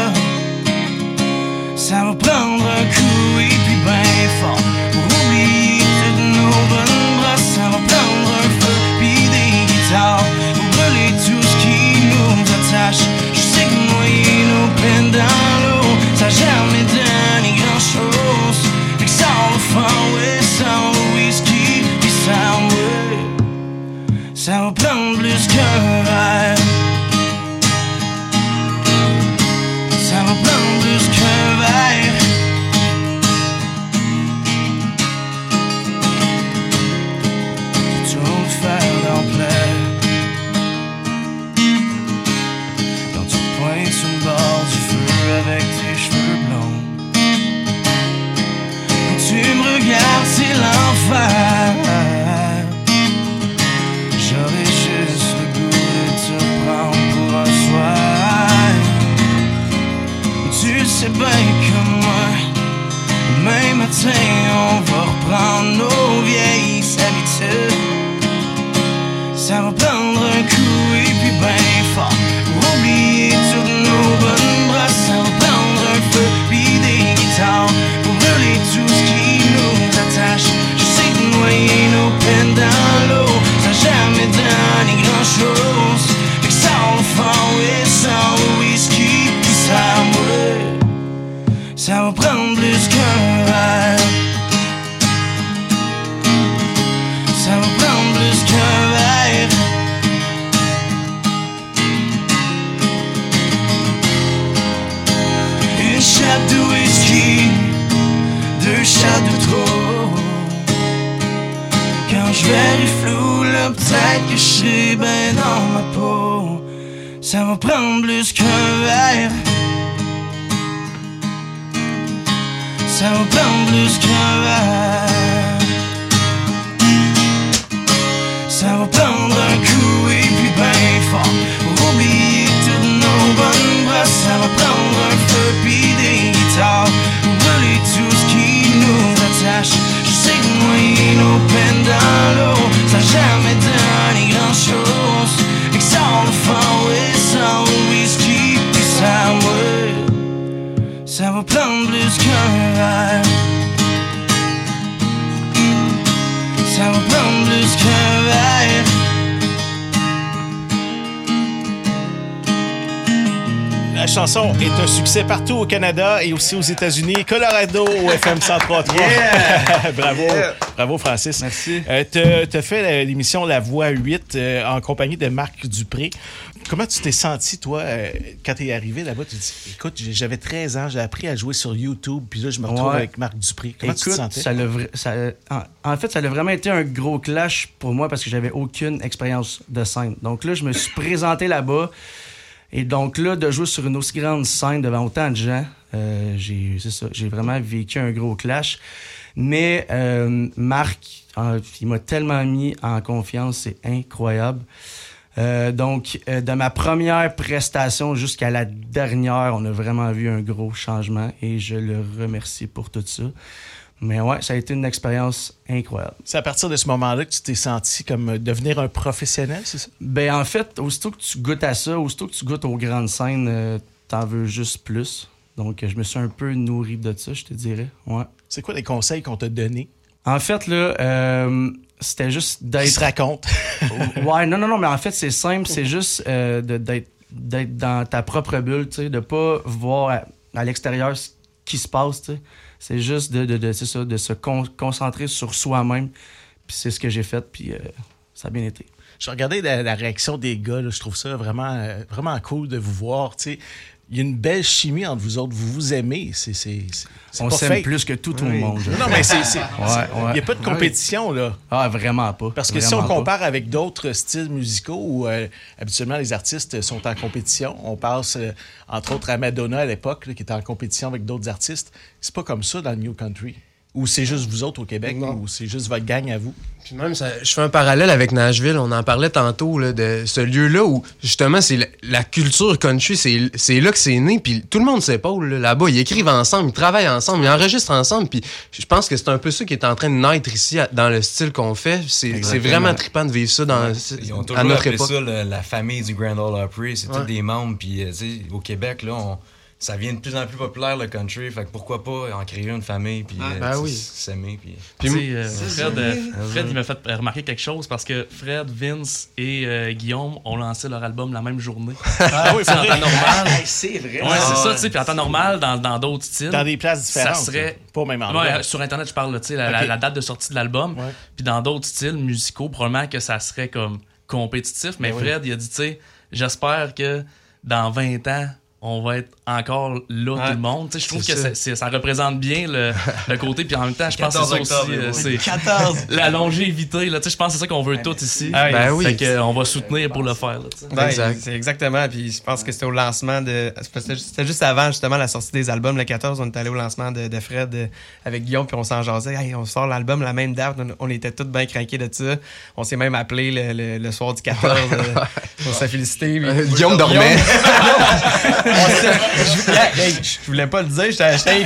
Ça va prendre un coup et puis ben fort. Pour oublier toutes nos bonnes brosses Ça va prendre un feu puis des guitares. Pour brûler tout ce qui nous attache. Je sais que noyer nos peines dans l'eau Ça a jamais donné grand chose Fait que sans le fun, ouais, sans le whisky Puis sans ouais. Ça va prendre Canada et aussi aux États-Unis. Colorado au FM 103.3. Yeah! bravo, Yeah! bravo Francis. Merci. tu as fait euh, l'émission La Voix 8 euh, en compagnie de Marc Dupré. Comment tu t'es senti, toi, euh, quand tu es arrivé là-bas? Tu dis, écoute, j'avais 13 ans, j'ai appris à jouer sur YouTube, puis là, je me retrouve Ouais. avec Marc Dupré. Comment tu te sentais? ça ça- en, en fait, ça a vraiment été un gros clash pour moi parce que j'avais aucune expérience de scène. Donc là, je me suis présenté là-bas. Et donc là, de jouer sur une aussi grande scène devant autant de gens, euh, j'ai c'est ça, j'ai vraiment vécu un gros clash. Mais euh, Marc, euh, il m'a tellement mis en confiance, c'est incroyable. Euh, donc, de ma première prestation jusqu'à la dernière, on a vraiment vu un gros changement et je le remercie pour tout ça. Mais ouais, ça a été une expérience incroyable. C'est à partir de ce moment-là que tu t'es senti comme devenir un professionnel, c'est ça? Ben en fait, aussitôt que tu goûtes à ça, aussitôt que tu goûtes aux grandes scènes, t'en veux juste plus. Donc, je me suis un peu nourri de ça, je te dirais. Ouais. C'est quoi les conseils qu'on t'a donnés? En fait, là, euh, c'était juste d'être. se raconte. ouais, non, non, non, mais en fait, c'est simple. C'est juste euh, d'être d'être dans ta propre bulle, tu sais, de pas voir à, à l'extérieur ce qui se passe, tu sais. C'est juste de, de, de, c'est ça, de se con- concentrer sur soi-même. Puis c'est ce que j'ai fait, puis euh, ça a bien été. Je regardais la, la réaction des gars, là, je trouve ça vraiment, euh, vraiment cool de vous voir. Il y a une belle chimie entre vous autres. Vous vous aimez. C'est, c'est, c'est- c'est On pas s'aime fake. plus que tout, tout Oui. le monde. Non, mais c'est. Ouais, Il ouais. n'y a pas de compétition, là. Ah, vraiment pas. Parce que si on pas. compare avec d'autres styles musicaux où euh, habituellement les artistes sont en compétition, on passe euh, entre autres à Madonna à l'époque, là, qui était en compétition avec d'autres artistes. C'est pas comme ça dans le New Country. Ou c'est juste vous autres au Québec, ou c'est juste votre gang à vous? Puis même, ça- je fais un parallèle avec Nashville. On en parlait tantôt là, de ce lieu-là où, justement, c'est la, la culture country. C'est c'est là que c'est né. Puis tout le monde s'épaule là, là-bas. Ils écrivent ensemble, ils travaillent ensemble, ils enregistrent ensemble. Puis je pense que c'est un peu ça qui est en train de naître ici à- dans le style qu'on fait. C'est vraiment trippant de vivre ça dans, Ils ont à toujours notre appelé époque. ça le- la famille du Grand Ole Opry. C'est tous des membres. Puis, euh, tu sais, au Québec, là, on- ça devient de plus en plus populaire, le country. Fait que pourquoi pas en créer une famille, puis euh, Ben oui. s'aimer. Puis... Euh, C'est Fred, euh, Ah, Fred, il m'a fait remarquer quelque chose parce que Fred, Vince et euh, Guillaume ont lancé leur album la même journée. Ah oui, sais, en c'est temps normal. Hey, c'est vrai. Ouais, Ah c'est ça, ouais. tu sais. Puis en temps normal, dans dans d'autres styles. Dans des places différentes, Ça serait. pas au même endroit. Ouais, sur Internet, je parle, tu sais, la, la- date de sortie de l'album. Puis dans d'autres styles musicaux, probablement que ça serait comme compétitif. Mais Ben oui. Fred, il a dit, tu sais, j'espère que dans 20 ans, on va être encore là, Ouais. tout le monde. Tu sais, je trouve que ça. c'est- c'est- ça représente bien le, le côté. Puis en même temps, je pense que c'est 14 ça octobre, aussi. euh, oui. c'est 14. La longévité, là. Tu sais, je pense que c'est ça qu'on veut tous ici. Ah oui. Ben oui. Fait que, euh, on va soutenir pour le faire, là, tu sais. Ben, C'est exactement. Puis je pense que c'était au lancement de. C'était juste avant justement la sortie des albums. Le 14, on est allé au lancement de, de Fred euh, avec Guillaume, puis on s'en jasait. Hey, on sort l'album la même date. On, on était tous bien craqués de ça. On s'est même appelé le, le- le soir du 14 euh, pour se féliciter. puis- Euh, Guillaume dormait. On s'est- je, voulais- pas le dire, j'étais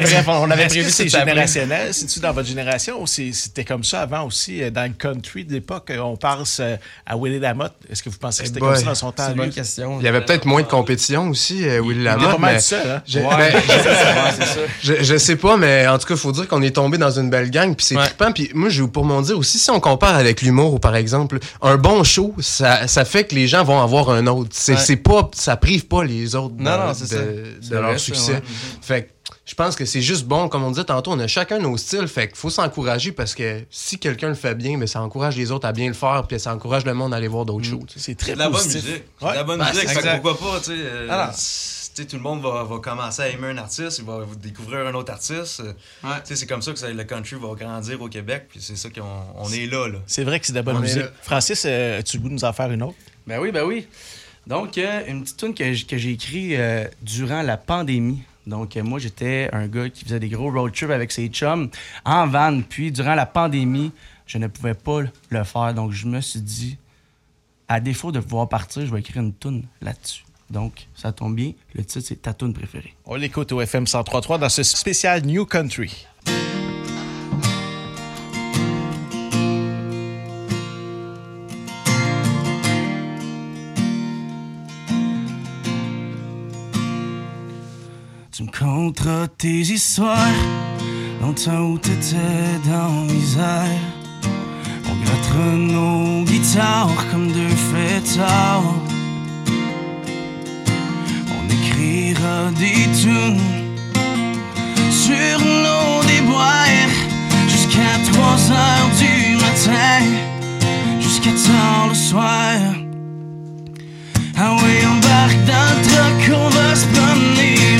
bref, on avait prévu c'est générationnel? C'est-tu dans votre génération ou c'était comme ça avant aussi, euh, dans le country de l'époque? euh, On pense euh, à Willie Lamotte? Est-ce que vous pensez que c'était comme ça dans son temps? C'est une lui? bonne question. Il y avait peut-être moins de compétition aussi, Willy était Lamotte. pas mal seul, hein? Je, Ouais. Ouais, c'est ça. je, je sais pas, mais en tout cas, il faut dire qu'on est tombé dans une belle gang, puis c'est trippant. Puis moi, j'ai pour m'en dire aussi, si on compare avec l'humour, par exemple, un bon show, ça, ça fait que les gens vont avoir un autre. C'est Ouais. Pas, ça prive pas les autres Non, de, non, leur vrai, succès. ouais. Fait que je pense que c'est juste bon, comme on disait tantôt, on a chacun nos styles, fait qu'il faut s'encourager parce que si quelqu'un le fait bien, mais ça encourage les autres à bien le faire, puis ça encourage le monde à aller voir d'autres choses. C'est C'est de la bonne musique. C'est de la bonne Ben, musique. Fait que pourquoi pas, tu sais. euh, sais, tout le monde va, va commencer à aimer un artiste, il va découvrir un autre artiste. Euh, tu sais, C'est comme ça que ça- le country va grandir au Québec, puis c'est ça qu'on on est là. là. C'est vrai que c'est de la bonne On musique. Francis, euh, as-tu le goût de nous en faire une autre? Ben oui, ben oui. Donc, euh, une petite tune que, j'ai écrite euh, durant la pandémie. Donc, euh, moi, j'étais un gars qui faisait des gros road trips avec ses chums en van. Puis, durant la pandémie, je ne pouvais pas le faire. Donc, je me suis dit, à défaut de pouvoir partir, je vais écrire une tune là-dessus. Donc, ça tombe bien. Le titre, c'est ta tune préférée. On l'écoute au FM 103.3 dans ce spécial New Country. Tu me conteras tes histoires, longtemps où t'étais dans misère. On grattera nos guitares comme deux fêtards. On écrira des tunes sur nos déboires jusqu'à 3 heures du matin, jusqu'à tard le soir. Ah oui, embarque dans le truck, on va se promener,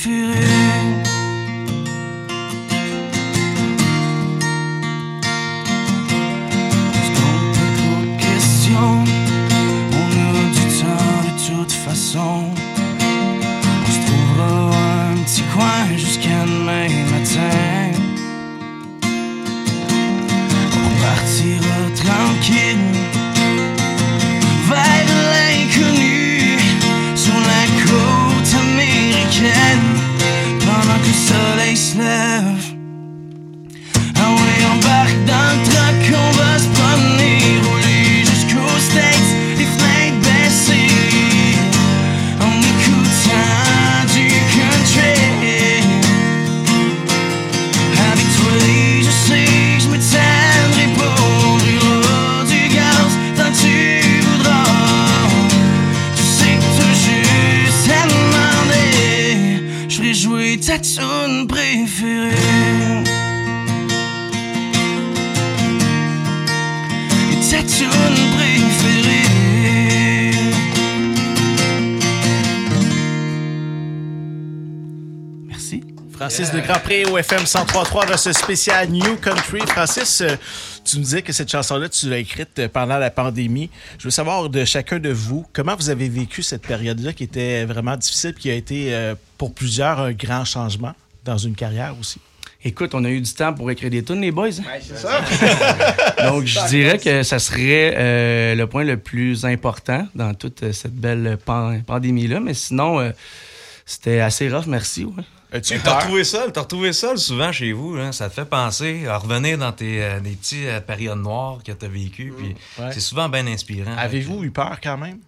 préférée. question. On a du temps de toute façon. On se trouvera un petit coin jusqu'à demain soleil se lève. Ah ouais, embarque Francis de Grandpré au FM 103.3 dans ce spécial New Country. Francis, euh, tu nous disais que cette chanson-là, tu l'as écrite euh, pendant la pandémie. Je veux savoir de chacun de vous, comment vous avez vécu cette période-là qui était vraiment difficile, qui a été euh, pour plusieurs un grand changement dans une carrière aussi? Écoute, on a eu du temps pour écrire des tunes, les boys. hein? c'est ça. Donc, je dirais que ça serait euh, le point le plus important dans toute cette belle pan- pandémie-là. Mais sinon, euh, c'était assez rough, merci. Ouais. Mais T'as retrouvé seul, t'as retrouvé seul souvent chez vous, hein? ça te fait penser à revenir dans tes euh, des petites euh, périodes noires que t'as vécues, puis Ouais. c'est souvent bien inspirant. Avez-vous eu peur quand même?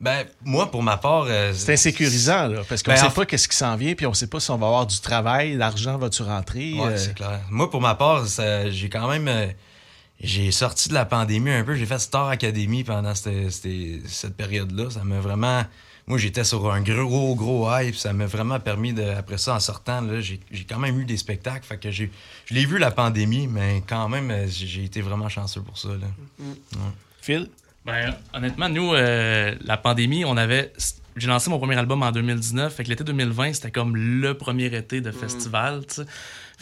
Ben, moi, pour ma part... euh, C'est insécurisant, là, parce qu'on Ben, ne en sait pas qu'est-ce qui s'en vient, puis on ne sait pas si on va avoir du travail, l'argent va-tu rentrer. Ouais, euh, c'est clair. Moi, pour ma part, j'ai quand même. euh, j'ai sorti de la pandémie un peu. J'ai fait Star Academy pendant cette, cette- cette période-là. Ça m'a vraiment. Moi, j'étais sur un gros, gros hype. Ça m'a vraiment permis de. Après ça, en sortant, là, j'ai j'ai quand même eu des spectacles. Fait que j'ai. Je l'ai vu la pandémie, mais quand même, euh, j'ai été vraiment chanceux pour ça. Là. Ouais. Phil? Ben, honnêtement, nous, euh, la pandémie, on avait. J'ai lancé mon premier album en 2019. Fait que l'été 2020, c'était comme le premier été de festival, tu sais.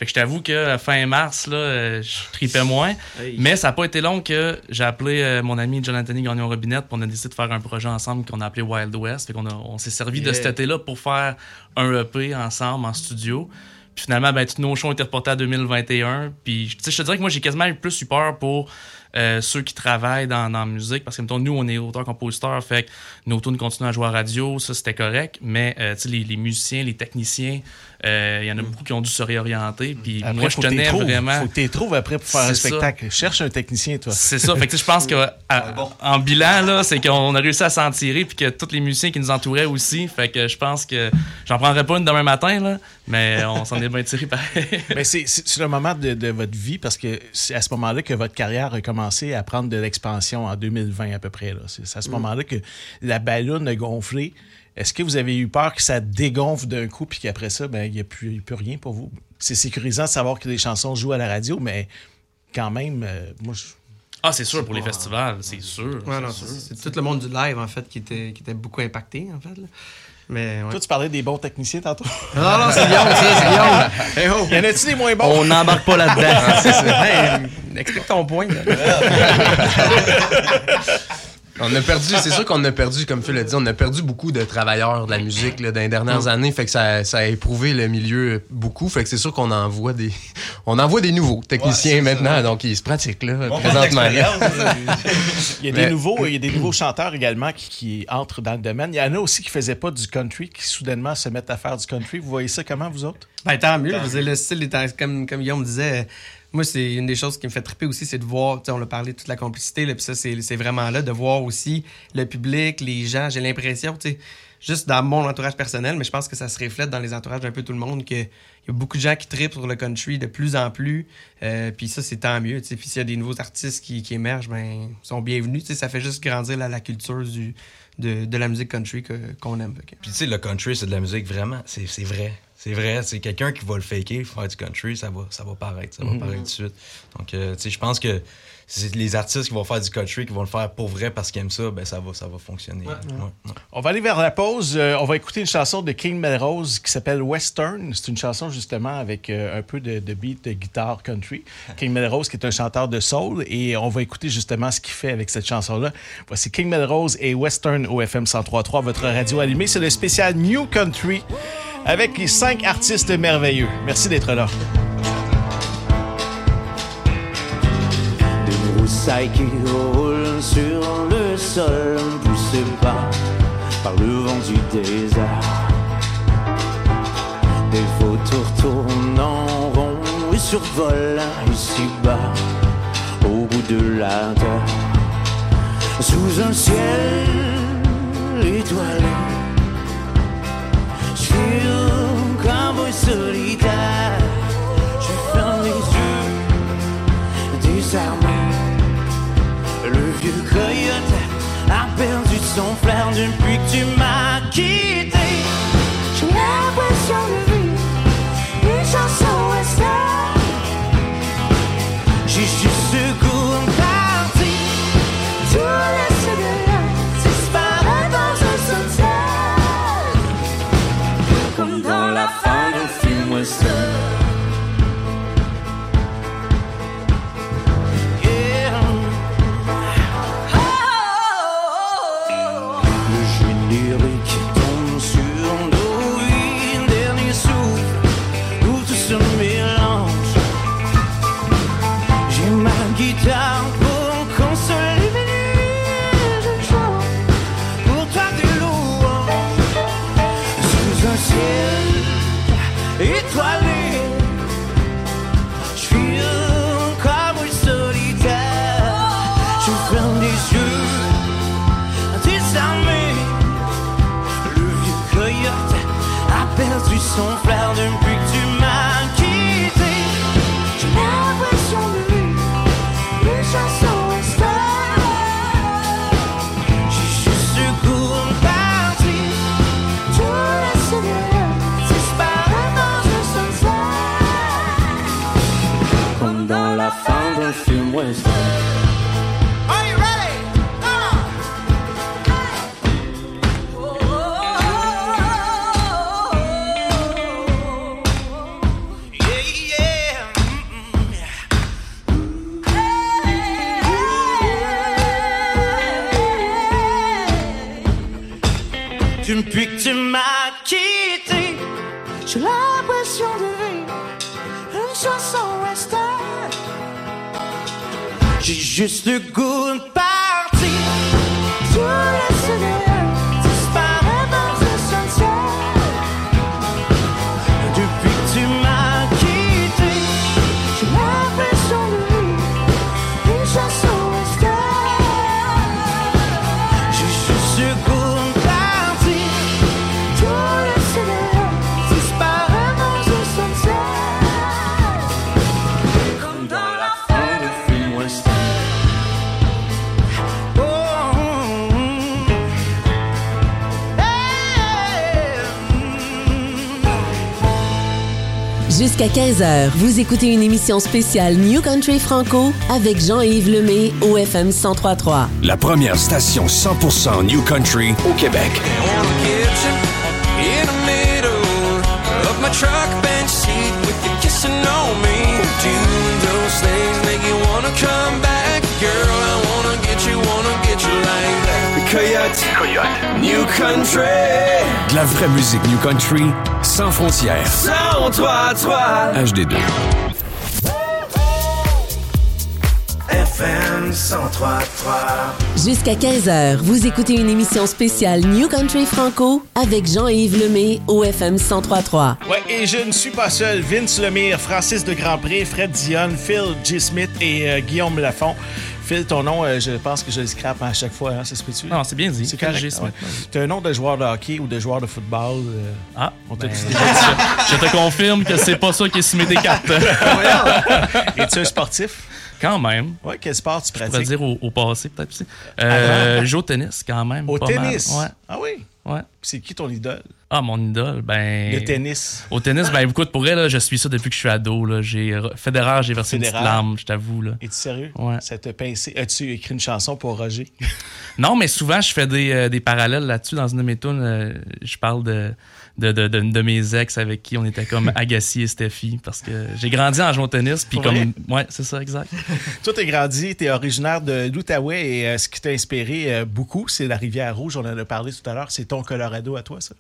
Fait que je t'avoue que euh, fin mars, là, euh, je tripais moins. Hey. Mais ça n'a pas été long que j'ai appelé euh, mon ami Jonathan Gagnon Robinette, puis on a décidé de faire un projet ensemble qu'on a appelé Wild West. Fait qu'on a- on s'est servi de cet été-là pour faire un EP ensemble en studio. Puis finalement, ben, tous nos shows ont été reportés à 2021. Puis tu sais, je te dirais que moi, j'ai quasiment eu plus eu peur pour euh, ceux qui travaillent dans, dans la musique, parce que mettons, nous, on est auteurs-compositeurs, fait que nos tunes continuent à jouer à radio, ça c'était correct, mais euh, les, les musiciens, les techniciens, euh, il y en a beaucoup qui ont dû se réorienter. Puis Après, moi, je tenais vraiment. Faut que tu trouves après pour faire un ça. spectacle. Cherche un technicien, toi. C'est ça. Fait que, je pense que à- en bilan, là, c'est qu'on a réussi à s'en tirer, puis que tous les musiciens qui nous entouraient aussi. Fait que je pense que j'en prendrai pas une demain matin, là, mais on s'en est bien tiré pareil. Mais c'est- le moment de, de votre vie parce que c'est à ce moment-là que votre carrière a commencé à prendre de l'expansion en 2020 à peu près. là. C'est à ce Mm. moment-là que la ballonne a gonflé. Est-ce que vous avez eu peur que ça dégonfle d'un coup puis qu'après ça, ben, il n'y a, plus il y a plus rien pour vous? C'est sécurisant de savoir que les chansons jouent à la radio, mais quand même, euh, moi, je... Ah, c'est sûr, pour les festivals, c'est sûr. Ouais, c'est sûr. c'est c'est tout le monde du live, en fait, qui était, qui était beaucoup impacté, en fait. là. Mais, ouais. Toi, tu parlais des bons techniciens tantôt. Non, non, c'est Guillaume, c'est Guillaume. Hey, oh. Y en a-tu des moins bons? On n'embarque pas là-dedans. Ah. Hey, explique ton point. là. On a perdu, c'est sûr qu'on a perdu, comme Phil l'a dit, on a perdu beaucoup de travailleurs de la musique là, dans les dernières années. Fait que ça, ça a éprouvé le milieu beaucoup. Fait que c'est sûr qu'on envoie des, on envoie des nouveaux techniciens maintenant. Donc ils se pratiquent là, présentement. Il y a des Mais- nouveaux, il y a des nouveaux chanteurs également qui, qui entrent dans le domaine. Il y en a aussi qui faisaient pas du country, qui soudainement se mettent à faire du country. Vous voyez ça comment, vous autres? Ben, tant mieux. Veux dire, le style, est- comme, comme Guillaume disait, moi, c'est une des choses qui me fait triper aussi, c'est de voir, on a parlé de toute la complicité, puis ça, c'est vraiment là, de voir aussi le public, les gens. J'ai l'impression, tu sais, juste dans mon entourage personnel, mais je pense que ça se reflète dans les entourages d'un peu tout le monde, qu'il y a beaucoup de gens qui tripent sur le country de plus en plus. Euh, puis ça, c'est tant mieux. Puis s'il y a des nouveaux artistes qui, émergent, ben, ils sont bienvenus. Ça fait juste grandir la, culture de, la musique country qu'on aime. Puis tu sais, le country, c'est de la musique vraiment, c'est vrai. C'est vrai, c'est quelqu'un qui va le faker, faire du country, ça va, ça va paraître, ça va Mhm. paraître tout de suite. Donc, euh, tu sais, je pense que c'est les artistes qui vont faire du country, qui vont le faire pour vrai parce qu'ils aiment ça, ben ça va, ça va fonctionner. Ouais, ouais. On va aller vers la pause. Euh, on va écouter une chanson de King Melrose qui s'appelle Western. C'est une chanson justement avec euh, un peu de, de beat de guitare country. King Melrose qui est un chanteur de soul et on va écouter justement ce qu'il fait avec cette chanson-là. Voici King Melrose et Western au FM 103.3, votre radio allumée. C'est le spécial New Country avec les cinq artistes merveilleux. Merci d'être là. Des broussailles qui roulent sur le sol, poussées par, par le vent du désert. Des vautours tournent en rond et survolent ici-bas, au bout de la terre. Sous un ciel étoilé, cowboy solitaire. Je ferme les yeux désarmé. Le vieux coyote a perdu son flair depuis que tu m'as quitté. J'ai l'impression de vivre une chanson western. L'impression de vivre Jusqu'à 15h, vous écoutez une émission spéciale New Country Franco avec Jean-Yves Lemay au FM 1033. La première station 100% New Country au Québec. come back, girl. Coyote. Coyote. New Country. De la vraie musique New Country sans frontières. Sans toi, toi. HD2. FM 1033. Jusqu'à 15h, vous écoutez une émission spéciale New Country Franco avec Jean-Yves Lemay au FM 1033. Ouais, et je ne suis pas seul. Vince Lemire, Francis de Grandpré, Fred Dionne, Phil G. Smith et euh, Guillaume Lafont. Phil, ton nom, euh, je pense que je le scrape à chaque fois, hein, ça se peut-tu? Non, c'est bien dit. C'est correct? G. Ah ouais. T'as un nom de joueur de hockey ou de joueur de football? euh, Ah, on t'a ben, dit je, je te confirme que c'est pas ça qui est sur mes des cartes. Es-tu un sportif? Quand même. Ouais, quel sport tu Je pourrais pratiques? dire au, au passé, peut-être aussi. Euh, je joue au tennis, quand même. Au pas tennis? mal. Ouais. Ah oui? Ouais. C'est qui ton idole? Ah, mon idole, ben. Le tennis. Au tennis, ben, écoute, pour elle, là, je suis ça depuis que je suis ado. Là. J'ai, Federer, j'ai versé une petite larme, je t'avoue. Là. Es-tu sérieux? Ouais. Ça t'a pincé. As-tu écrit une chanson pour Roger? Non, mais souvent, je fais des, euh, des parallèles là-dessus. Dans une de mes tunes, euh, je parle de, de, de, de, de mes ex avec qui on était comme Agassi et Steffi. Parce que j'ai grandi en jouant au tennis. Puis comme. Ouais, c'est ça, exact. Toi, t'es grandi, t'es originaire de l'Outaouais et euh, ce qui t'a inspiré euh, beaucoup, c'est la rivière Rouge. On en a parlé tout à l'heure. C'est ton Colorado à toi, ça?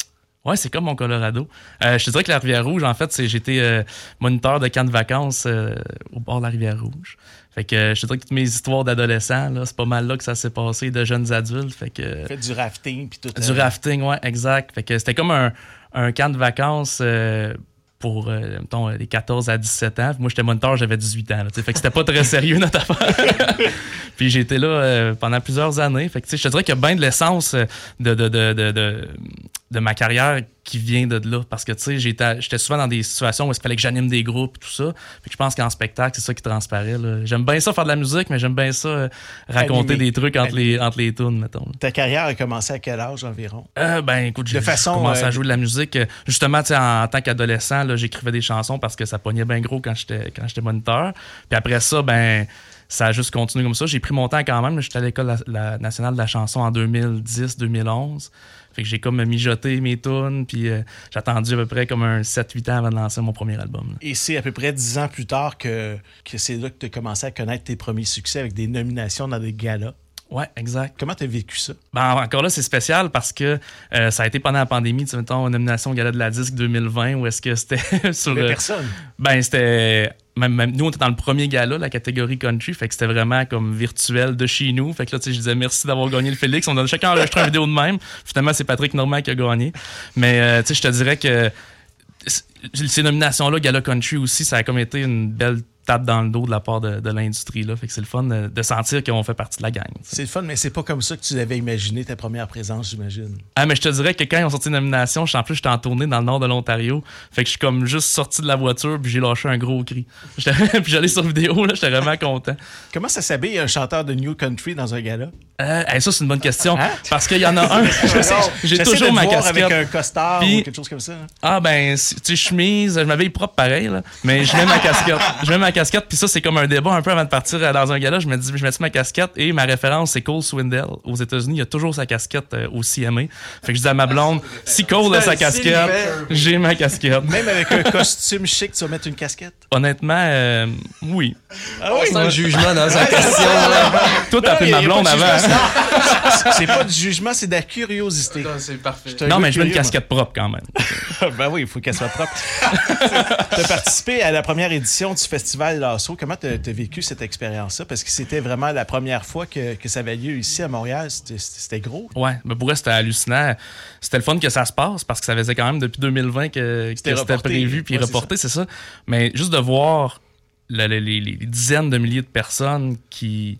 Ouais, c'est comme mon Colorado. Euh, je te dirais que la rivière Rouge, en fait, c'est j'étais euh, moniteur de camp de vacances euh, au bord de la rivière Rouge. Fait que je te dirais que toutes mes histoires d'adolescents, là, c'est pas mal là que ça s'est passé, de jeunes adultes. Fait que Fait du rafting puis tout. du rafting, ouais, exact. Fait que c'était comme un, un camp de vacances euh, pour euh, mettons, les 14 à 17 ans. Moi, j'étais moniteur, j'avais 18 ans. là, fait que c'était pas très sérieux notre affaire. Puis j'ai été là euh, pendant plusieurs années. Fait que, je te dirais qu'il y a bien de l'essence euh, de, de, de, de, de, de ma carrière qui vient de là. Parce que tu sais, j'étais j'étais souvent dans des situations où il fallait que j'anime des groupes et tout ça. Que je pense qu'en spectacle, c'est ça qui transparaît. là. J'aime bien ça faire de la musique, mais j'aime bien ça euh, raconter des trucs entre les, entre les tunes, mettons. là. Ta carrière a commencé à quel âge environ? Euh, ben écoute, j'ai De façon, j'ai commencé euh, à jouer de la musique. euh, Justement, tu sais, en, en tant qu'adolescent, là, j'écrivais des chansons parce que ça pognait bien gros quand j'étais quand j'étais moniteur. Puis après ça, ben ça a juste continué comme ça. J'ai pris mon temps quand même. J'étais à l'école nationale de la chanson en 2010-2011. Fait que j'ai comme mijoté mes tunes, puis euh, j'ai attendu à peu près comme un 7-8 ans avant de lancer mon premier album. là. Et c'est à peu près dix ans plus tard que, que c'est là que tu as commencé à connaître tes premiers succès avec des nominations dans des galas. Ouais, exact. Comment tu as vécu ça? Ben, encore là, c'est spécial parce que euh, ça a été pendant la pandémie, tu sais, mettons, nomination au Gala de la Disque 2020, où est-ce que c'était sur Il le- personne. Ben, c'était. Même, même- nous, on était dans le premier gala, la catégorie country, fait que c'était vraiment comme virtuel de chez nous. Fait que là, tu sais, je disais merci d'avoir gagné le Félix. On a chacun enregistré une vidéo de même. Finalement, c'est Patrick Normand qui a gagné. Mais, euh, tu sais, je te dirais que ces nominations-là, Gala Country aussi, ça a comme été une belle tape dans le dos de la part de, de l'industrie. Là. Fait que c'est le fun de, de sentir qu'on fait partie de la gang. C'est le fun, mais c'est pas comme ça que tu l'avais imaginé ta première présence, j'imagine. Ah, mais je te dirais que quand ils ont sorti une nomination, je- en plus, j'étais en tournée dans le nord de l'Ontario. Fait que je suis comme juste sorti de la voiture, puis j'ai lâché un gros cri. Puis j'allais sur vidéo, là, j'étais vraiment content. Comment ça s'habille un chanteur de New Country dans un gala? Euh, hey, ça, c'est une bonne question. Parce qu'il y en a un. J'ai j'essaie toujours de ma voir casquette. avec un costard Puis- ou quelque chose comme ça. hein. Ah ben, tu chemise, je m'habille propre pareil, là, mais je mets ma casquette. Je mets ma casquette, puis ça, c'est comme un débat un peu avant de partir euh, dans un gala. Je me dis, je mets ma casquette? Et ma référence, c'est Cole Swindell. Aux États-Unis, il a toujours sa casquette euh, au CMA. Fait que je dis à ma blonde, si Cole a sa casquette, j'ai ma casquette. Même avec un costume chic, tu vas mettre une casquette? Honnêtement, euh, oui. Ah le jugement dans sa question. là. Toi, t'as appelé Non, ma blonde avant. c'est- pas du jugement, c'est de la curiosité. C'est parfait. un Non, gars mais je mets une casquette propre quand même. ben oui, il faut qu'elle soit propre. tu as participé à la première édition du Festival Festival Lasso. Comment tu as vécu cette expérience-là? Parce que c'était vraiment la première fois que, que ça avait lieu ici à Montréal. C'était- gros. Ouais, mais pour eux, c'était hallucinant. C'était le fun que ça se passe parce que ça faisait quand même depuis 2020 que C'était prévu puis Ouais, reporté, c'est ça. Mais juste de voir le- le- les, les dizaines de milliers de personnes qui,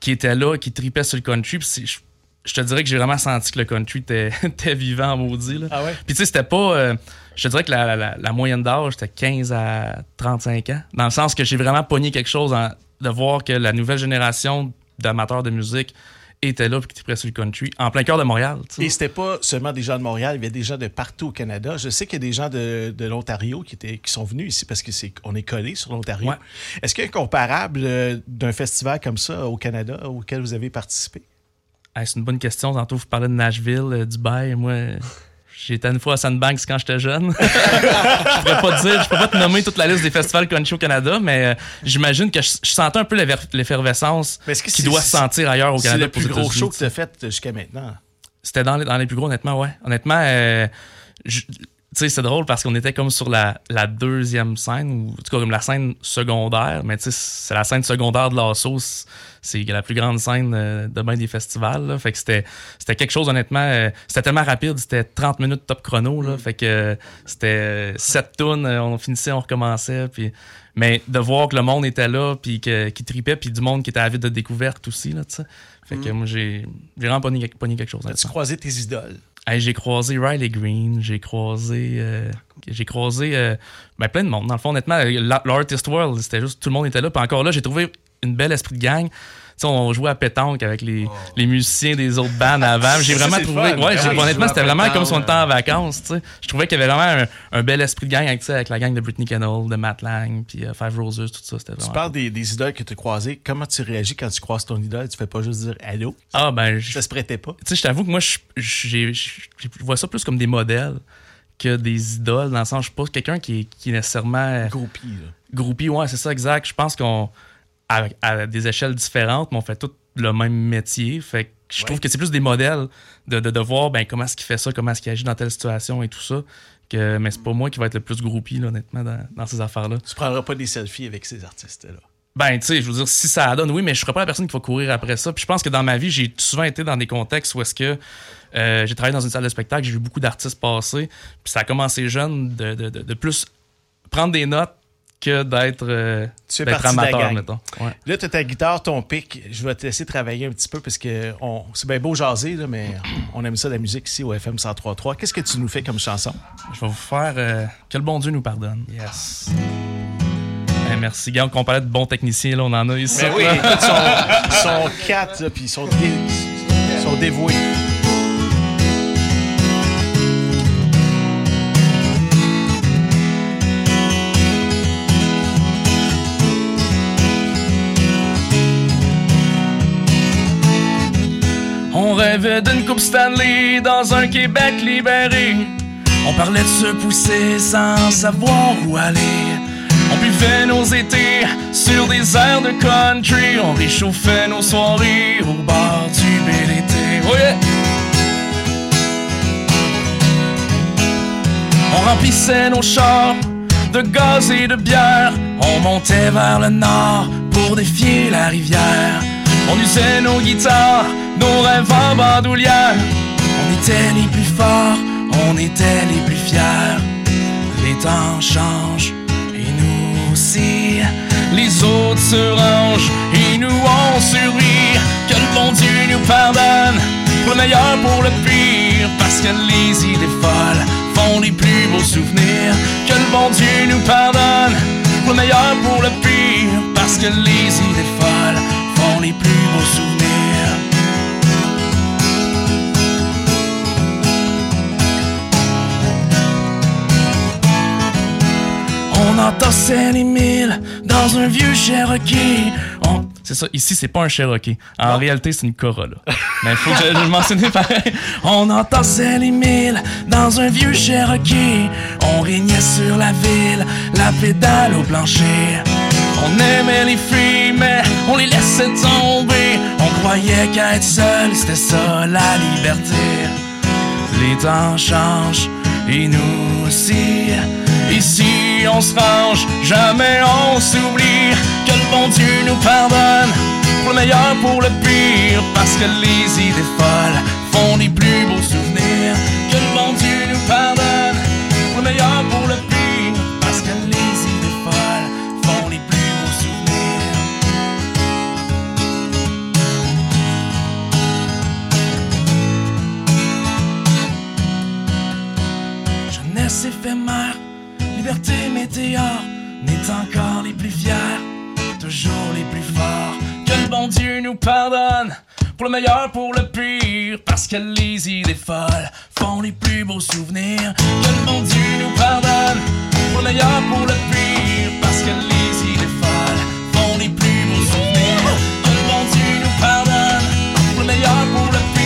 qui étaient là, qui tripaient sur le country, puis je, je te dirais que j'ai vraiment senti que le country était, était vivant, maudit. Là. Ah ouais? Puis tu sais, c'était pas. euh, je te dirais que la, la- la- la moyenne d'âge, c'était 15 à 35 ans. Dans le sens que j'ai vraiment pogné quelque chose en- de voir que la nouvelle génération d'amateurs de musique était là puis qui tripaient sur le country, en plein cœur de Montréal. tu sais. Et c'était pas seulement des gens de Montréal, il y avait des gens de partout au Canada. Je sais qu'il y a des gens de, de l'Ontario qui, étaient, qui sont venus ici parce que c'est on est collé sur l'Ontario. Ouais. Est-ce qu'il y a un comparable euh, d'un festival comme ça au Canada auquel vous avez participé? C'est une bonne question. Tantôt, vous parlez de Nashville, euh, Dubaï. Moi, j'étais une fois à Sandbanks quand j'étais jeune. je pourrais pas te dire, je peux pas te nommer toute la liste des festivals country au Canada, mais euh, j'imagine que je, je sentais un peu l'effervescence qui c'est- doit se sentir ailleurs au C'est Canada. le qu'aux plus gros show que tu as fait jusqu'à maintenant? C'était dans les, dans les plus gros, honnêtement, ouais. Honnêtement, euh, je- tu sais, c'est drôle parce qu'on était comme sur la, la deuxième scène, ou en tout cas comme la scène secondaire, mais tu sais, c'est la scène secondaire de l'assaut, c'est- c'est la plus grande scène euh, de bien des festivals, là. Fait que c'était quelque chose, honnêtement, euh, c'était tellement rapide, c'était 30 minutes top chrono, là. Fait que euh, c'était 7 tonnes, on finissait, on recommençait, puis... Mais de voir que le monde était là, puis qui tripait, puis du monde qui était avide de découverte aussi, là, tu sais. Fait que Mm. moi, j'ai vraiment pogné, pogné quelque chose. As-tu honnêtement. croisé tes idoles? J'ai croisé Riley Green, j'ai croisé. euh, j'ai croisé euh, ben, plein de monde. Dans le fond, honnêtement, la- l'Artist World, c'était juste tout le monde était là. Puis encore là, j'ai trouvé une belle esprit de gang. On jouait à pétanque avec les, les musiciens des autres bands avant. J'ai Oh. Vraiment trouvé. fun. Ouais, Oui, honnêtement, c'était vraiment pétanque, comme si on était en vacances. Je trouvais qu'il y avait vraiment un, un bel esprit de gang avec, avec la gang de Britney Kennel, de Matt Lang, puis euh, Five Roses, tout ça. Tu parles des, des idoles que tu as croisées. Comment tu réagis quand tu croises ton idole? Tu fais pas juste dire allô? Ah, ben. je- Ça se prêtait pas. Tu sais, je t'avoue que moi, je, vois ça plus comme des modèles que des idoles, dans le sens, je suis pas quelqu'un qui, est- qui est nécessairement. Groupie, là. Groupie, ouais, c'est ça, exact. Je pense qu'on, à, à des échelles différentes, mais on fait tout le même métier. Fait que je trouve que c'est plus des modèles de, de, de voir ben, comment est-ce qu'il fait ça, comment est-ce qu'il agit dans telle situation et tout ça. Que, mais c'est pas moi qui va être le plus groupie, là, honnêtement, dans, dans ces affaires-là. Tu prendras pas des selfies avec ces artistes-là. Ben, tu sais, je veux dire, si ça donne, oui, mais je serais pas la personne qui va courir après ça. Puis je pense que dans ma vie, j'ai souvent été dans des contextes où est-ce que euh, j'ai travaillé dans une salle de spectacle, j'ai vu beaucoup d'artistes passer, puis ça a commencé jeune de, de, de- de plus prendre des notes que d'être euh, de amateur, mettons. Ouais. Là, tu as ta guitare, ton pic. Je vais te laisser travailler un petit peu parce que on- c'est bien beau jaser, là, mais on aime ça la musique ici au FM 103.3. Qu'est-ce que tu nous fais comme chanson? Je vais vous faire euh, Que le bon Dieu nous pardonne. Yes. Eh, merci, Guillaume, qu'on parlait de bons techniciens, là, on en a ici. Ben oui, ils sont, sont quatre, puis ils sont, dé- sont dévoués. On rêvait d'une Coupe Stanley dans un Québec libéré. On parlait de se pousser sans savoir où aller. On buvait nos étés sur des airs de country. On réchauffait nos soirées au bord du été. Oh! On remplissait nos chars de gaz et de bière. On montait vers le nord pour défier la rivière. On usait nos guitares, nos rêves en bandoulière. On était les plus forts, on était les plus fiers. Les temps changent et nous aussi. Les autres se rangent et nous on survit. Que le bon Dieu nous pardonne pour le meilleur, pour le pire. Parce que les idées folles font les plus beaux souvenirs. Que le bon Dieu nous pardonne pour le meilleur, pour le pire. Parce que les idées folles les plus beaux souvenirs. On entassait les mille dans un vieux Cherokee. On- C'est ça, ici, c'est pas un Cherokee. En réalité, c'est une Corolla. Mais il faut que je, je le mentionne pareil. On entassait les mille dans un vieux Cherokee. On régnait sur la ville, la pédale au plancher. On aimait les filles, on les laissait tomber. On croyait qu'être seul, c'était ça la liberté. Les temps changent et nous aussi. Ici on se range, jamais on s'oublie. Que le bon Dieu nous pardonne, pour le meilleur, pour le pire. Parce que les idées folles font les plus beaux souvenirs. Que le bon Dieu nous pardonne, pour le meilleur, pour le pire. Jeunesse éphémère, liberté météore, n'est encore les plus fiers, toujours les plus forts. Que le bon Dieu nous pardonne, pour le meilleur, pour le pire, parce que les idées folles font les plus beaux souvenirs. Que le bon Dieu nous pardonne, pour le meilleur, pour le pire, parce que les idées folles font les plus beaux souvenirs. Que le bon Dieu nous pardonne, pour le meilleur, pour le pire,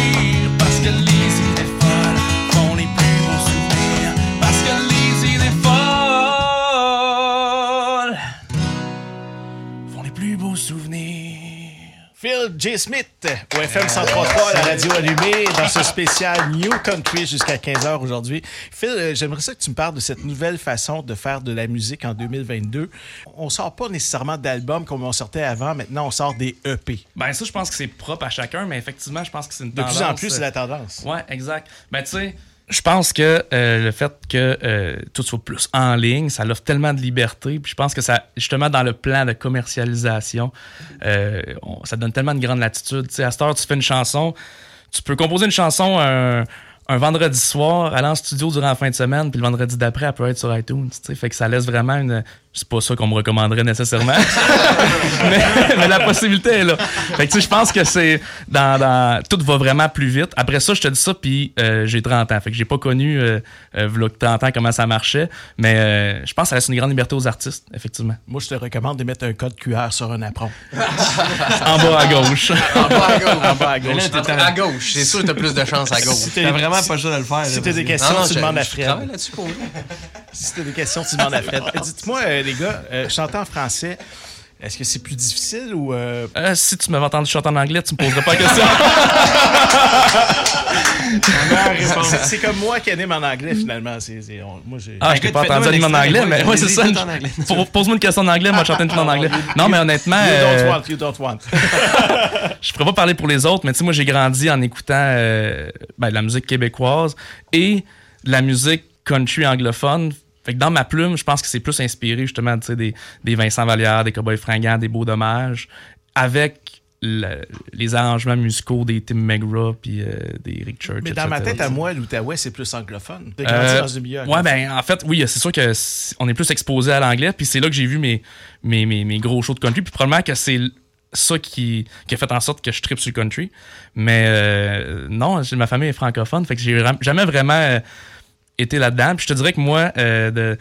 J. Smith au FM 103.3, la radio allumée, dans ce spécial New Country jusqu'à 15h aujourd'hui. Phil, euh, j'aimerais ça que tu me parles de cette nouvelle façon de faire de la musique en 2022. On sort pas nécessairement d'albums comme on sortait avant, maintenant on sort des EP. Ben ça, je pense que c'est propre à chacun, mais effectivement, je pense que c'est une De tendance. plus en plus, euh, c'est la tendance. Ouais, exact. Ben tu sais, je pense que euh, le fait que euh, tout soit plus en ligne, ça offre tellement de liberté. Puis je pense que ça, justement, dans le plan de commercialisation, euh, ça donne tellement de grande latitude. À cette heure, tu fais une chanson, tu peux composer une chanson un, un vendredi soir, aller en studio durant la fin de semaine, puis le vendredi d'après, elle peut être sur iTunes. Fait que ça laisse vraiment une. C'est pas ça qu'on me recommanderait nécessairement. mais, mais la possibilité est là. Fait que tu sais, je pense que c'est dans, dans- tout va vraiment plus vite. Après ça, je te dis ça, puis euh, j'ai 30 ans. Fait que j'ai pas connu euh, euh, v'là 30 ans comment ça marchait, mais euh, je pense que ça laisse une grande liberté aux artistes, effectivement. Moi, je te recommande de mettre un code QR sur un apron. en bas à gauche. En bas à gauche. En bas à gauche. Là, à gauche. C'est sûr que t'as plus de chance à gauche. Si t'as- si- Si tu as des questions, Non, non, tu je- demandes à je Fred. là-dessus pour. Si tu as des questions, tu demandes à Fred. Dites-moi, les gars, euh, chanter en français, est-ce que c'est plus difficile ou. euh, Euh, si tu m'avais entendu chanter en anglais, tu me poserais pas la question. C'est- comme moi qui anime en anglais, finalement. C'est- c'est- on- moi, j'ai- Ah, je t'ai pas entendu animer en anglais, mais ouais, c'est ça. Pour- Pose-moi une question en anglais, moi je chante une en anglais. Non, mais honnêtement. You euh, don't want, you don't want. je pourrais pas parler pour les autres, mais tu sais, moi, j'ai grandi en écoutant euh, ben, de la musique québécoise et de la musique country anglophone. Fait que dans ma plume, je pense que c'est plus inspiré justement tu sais, des, des Vincent Vallière, des Cowboys Fringants, des Beaux Dommages, avec le- les arrangements musicaux des Tim McGraw puis euh, des Rick Church. Mais dans ma tête, à moi, l'Outaouais, c'est plus anglophone. Euh, dans ouais, ben en fait, oui, c'est sûr que c- on est plus exposé à l'anglais, puis c'est là que j'ai vu mes, mes, mes, mes gros shows de country, puis probablement que c'est ça qui, qui a fait en sorte que je tripe sur le country. Mais euh, non, ma famille est francophone, fait que j'ai jamais vraiment été là-dedans. Puis je te dirais que moi, euh, de,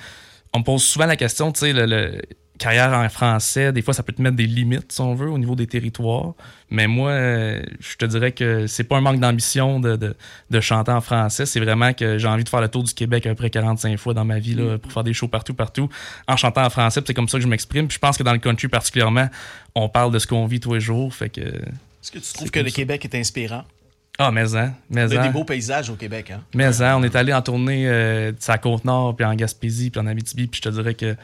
on me pose souvent la question, tu sais, le, le- carrière en français, des fois, ça peut te mettre des limites, si on veut, au niveau des territoires. Mais moi, euh, je te dirais que c'est pas un manque d'ambition de, de, de chanter en français. C'est vraiment que j'ai envie de faire le tour du Québec à peu près 45 fois dans ma vie là, pour faire des shows partout, partout, en chantant en français. C'est comme ça que je m'exprime. Puis je pense que dans le country particulièrement, on parle de ce qu'on vit tous les jours. Fait que. Est-ce que tu trouves que le Québec est inspirant? Ah, mais hein, mais Il y a hein. des beaux paysages au Québec. Hein? Mais hein, on est allé en tournée euh, de sa Côte-Nord, puis en Gaspésie, puis en Abitibi, puis je te dirais que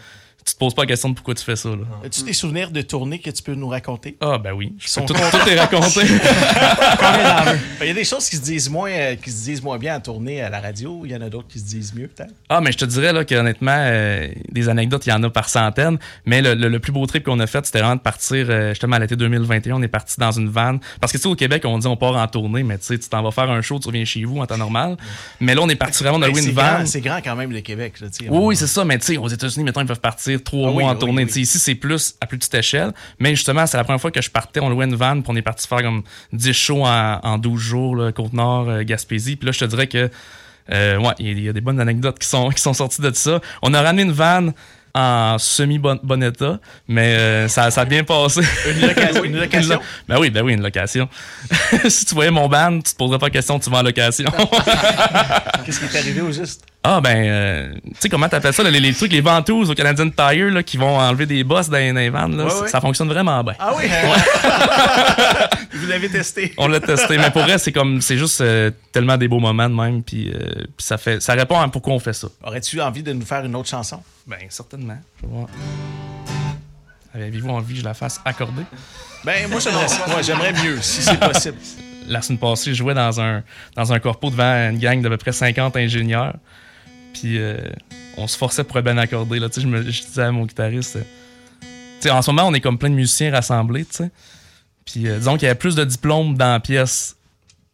tu te poses pas la question de pourquoi tu fais ça. Là. As-tu des souvenirs de tournées que tu peux nous raconter? Ah, ben oui. Je Sont peux tout, tout est raconté. Il y a des choses qui se disent moins, euh, qui se disent moins bien en tournée à la radio. Il y en a d'autres qui se disent mieux, peut-être. Ah, mais je te dirais là, qu'honnêtement, euh, des anecdotes, il y en a par centaines. Mais le, le- le plus beau trip qu'on a fait, c'était vraiment de partir euh, justement à l'été 2021. On est parti dans une van. Parce que tu sais, au Québec, on dit on part en tournée, mais tu sais, tu t'en vas faire un show, tu reviens chez vous en temps normal. Mais là, on est parti vraiment, on a loué c'est une van. grand, c'est grand quand même, le Québec. Là, tu sais. Oui, oui, c'est ça. Mais tu sais, aux États-Unis, mettons, ils peuvent partir trois Ah mois oui, en oui, tournée. oui. Ici, c'est plus à plus petite échelle. Mais justement, c'est la première fois que je partais. On louait une van, puis on est parti faire comme 10 shows en, en 12 jours, là, Côte-Nord, euh, Gaspésie. Puis là, je te dirais que, euh, ouais, il y a- il y, a des bonnes anecdotes qui sont, qui sont sorties de ça. On a ramené une van en semi-bon bon état, mais euh, ça, ça a bien passé. Une location- une location? Ben oui, ben oui, une location. si tu voyais mon ban, tu te poserais pas la question, tu vas en location. Qu'est-ce qui est arrivé au juste? Ah, ben, euh, tu sais, comment t'appelles ça, les, les trucs, les ventouses au Canadian Tire, là, qui vont enlever des bosses dans, les- vannes, là, Ouais, ça- ouais. ça fonctionne vraiment bien. Ah oui? Vous l'avez testé. On l'a testé, mais pour vrai, c'est comme, c'est juste euh, tellement des beaux moments de même, puis, euh, puis ça fait, ça répond à pourquoi on fait ça. Aurais-tu envie de nous faire une autre chanson? Ben, certainement. Je vais voir. Avez-vous envie que je la fasse accorder? Ben, moi, j'aimerais. Moi, j'aimerais mieux, si c'est possible. La semaine passée, je jouais dans un, dans un corpo devant une gang d'à peu près 50 ingénieurs. Puis euh, on se forçait pour bien accorder. Là. Je, me, je disais à mon guitariste, euh, en ce moment, on est comme plein de musiciens rassemblés. tu sais. Puis euh, disons qu'il y avait plus de diplômes dans la pièce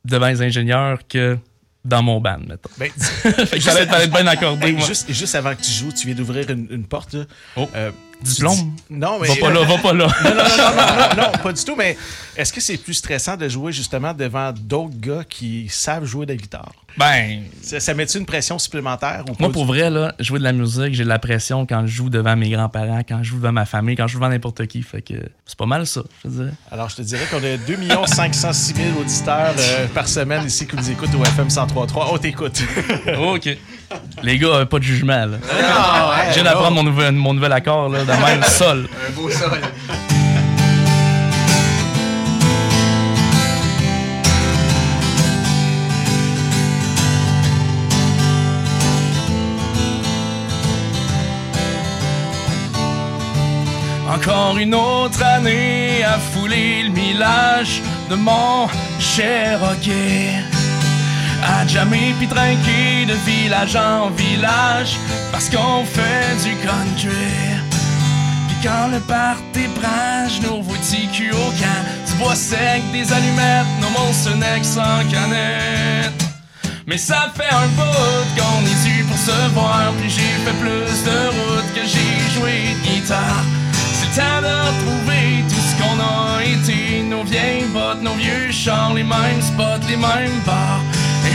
devant les ingénieurs que dans mon band, mettons. Ben, fait que j'allais être, être bien accordé. Hey, moi. juste, juste avant que tu joues, tu viens d'ouvrir une, une porte. là. Euh, Diplôme? Non, mais. Va pas là, va pas là. Non, non, non, non, pas du tout. Mais est-ce que c'est plus stressant de jouer justement devant d'autres gars qui savent jouer de la guitare? Ben. Ça, met-tu une pression supplémentaire Moi, pour vrai, là, jouer de la musique, j'ai de la pression quand je joue devant mes grands-parents, quand je joue devant ma famille, quand je joue devant n'importe qui. Fait que c'est pas mal ça, je dirais. Alors, je te dirais qu'on a 2 506 000 auditeurs euh, par semaine ici qui nous écoutent au FM 103.3. On t'écoute. OK. Les gars, euh, pas de jugement, là. Ah, ouais, je viens non. d'apprendre mon nouvel, mon nouvel accord, là, de même, sol. Un beau sol. Encore une autre année à fouler le millage de mon cher hockey. À jammer puis trinquer de village en village parce qu'on fait du country. Puis quand le party branche, nos culs au camp, du bois sec, des allumettes, nos monstres sans canette. Mais ça fait un bout qu'on est dû pour se voir Puis j'ai fait plus de route que j'ai joué de guitare C'est le temps de retrouver tout ce qu'on a été Nos vieilles bottes, nos vieux chars Les mêmes spots, les mêmes bars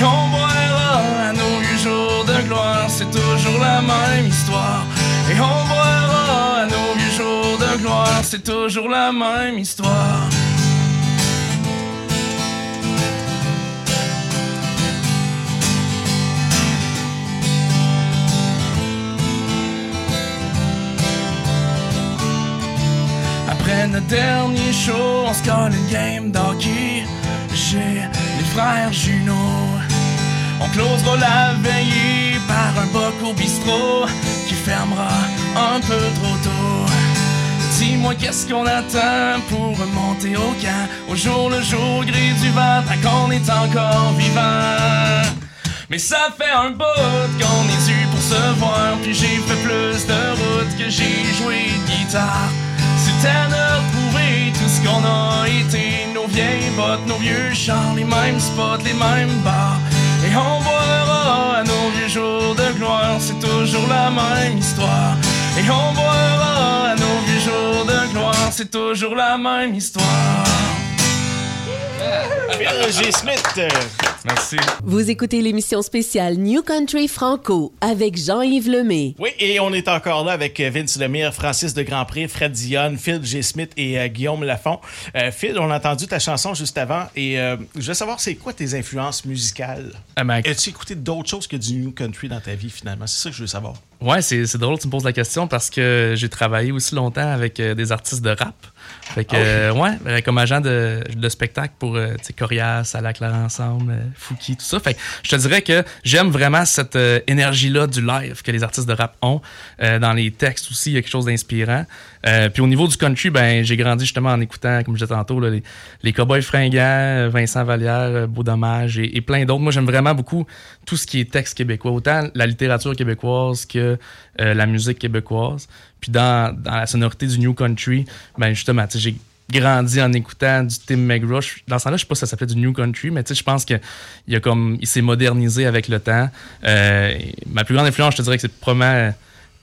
Et on boira à nos jours de gloire C'est toujours la même histoire Et on boira à nos vieux jours de gloire C'est toujours la même histoire Après notre dernier show, on se colle une game d'hockey chez les frères Juno. On closera la veillée par un boc au bistrot qui fermera un peu trop tôt. Dis-moi qu'est-ce qu'on attend pour remonter au camp Au jour le jour gris du vent qu'on est encore vivant? Mais ça fait un bout qu'on est dû pour se voir Puis j'ai fait plus de route que j'ai joué de guitare. C'est temps de retrouver tout ce qu'on a été Nos vieilles bottes, nos vieux chars Les mêmes spots, les mêmes bars Et on boira à nos vieux jours de gloire C'est toujours la même histoire Et on boira à nos vieux jours de gloire C'est toujours la même histoire. Smith. Merci. Vous écoutez l'émission spéciale New Country Franco avec Jean-Yves Lemay. Oui, et on est encore là avec euh, Vince Lemire, Francis de Grandpré, Fred Dionne, Phil G. Smith et euh, Guillaume Lafont. Euh, Phil, on a entendu ta chanson juste avant et euh, je veux savoir, c'est quoi tes influences musicales? Ah, As-tu écouté d'autres choses que du New Country dans ta vie finalement? C'est ça que je veux savoir. Ouais, c'est c'est drôle que tu me poses la question parce que j'ai travaillé aussi longtemps avec euh, des artistes de rap. Fait que, Ah euh, ouais, euh, comme agent de, de spectacle pour, euh, Corias, À la Claire Ensemble, euh, Fouki, tout ça. Fait que je te dirais que j'aime vraiment cette euh, énergie-là du live que les artistes de rap ont. Euh, dans les textes aussi, il y a quelque chose d'inspirant. Euh, puis au niveau du country, ben, j'ai grandi justement en écoutant, comme je disais tantôt, là, les, les Cowboys fringants, Vincent Vallière, Beau Dommage et, et plein d'autres. Moi, j'aime vraiment beaucoup tout ce qui est texte québécois, autant la littérature québécoise que euh, la musique québécoise. Puis dans, dans la sonorité du New Country, ben justement, j'ai grandi en écoutant du Tim McGrush. Dans ce temps-là, je sais pas si ça s'appelait du New Country, mais je pense que il s'est modernisé avec le temps. Euh, ma plus grande influence, je te dirais que c'est probablement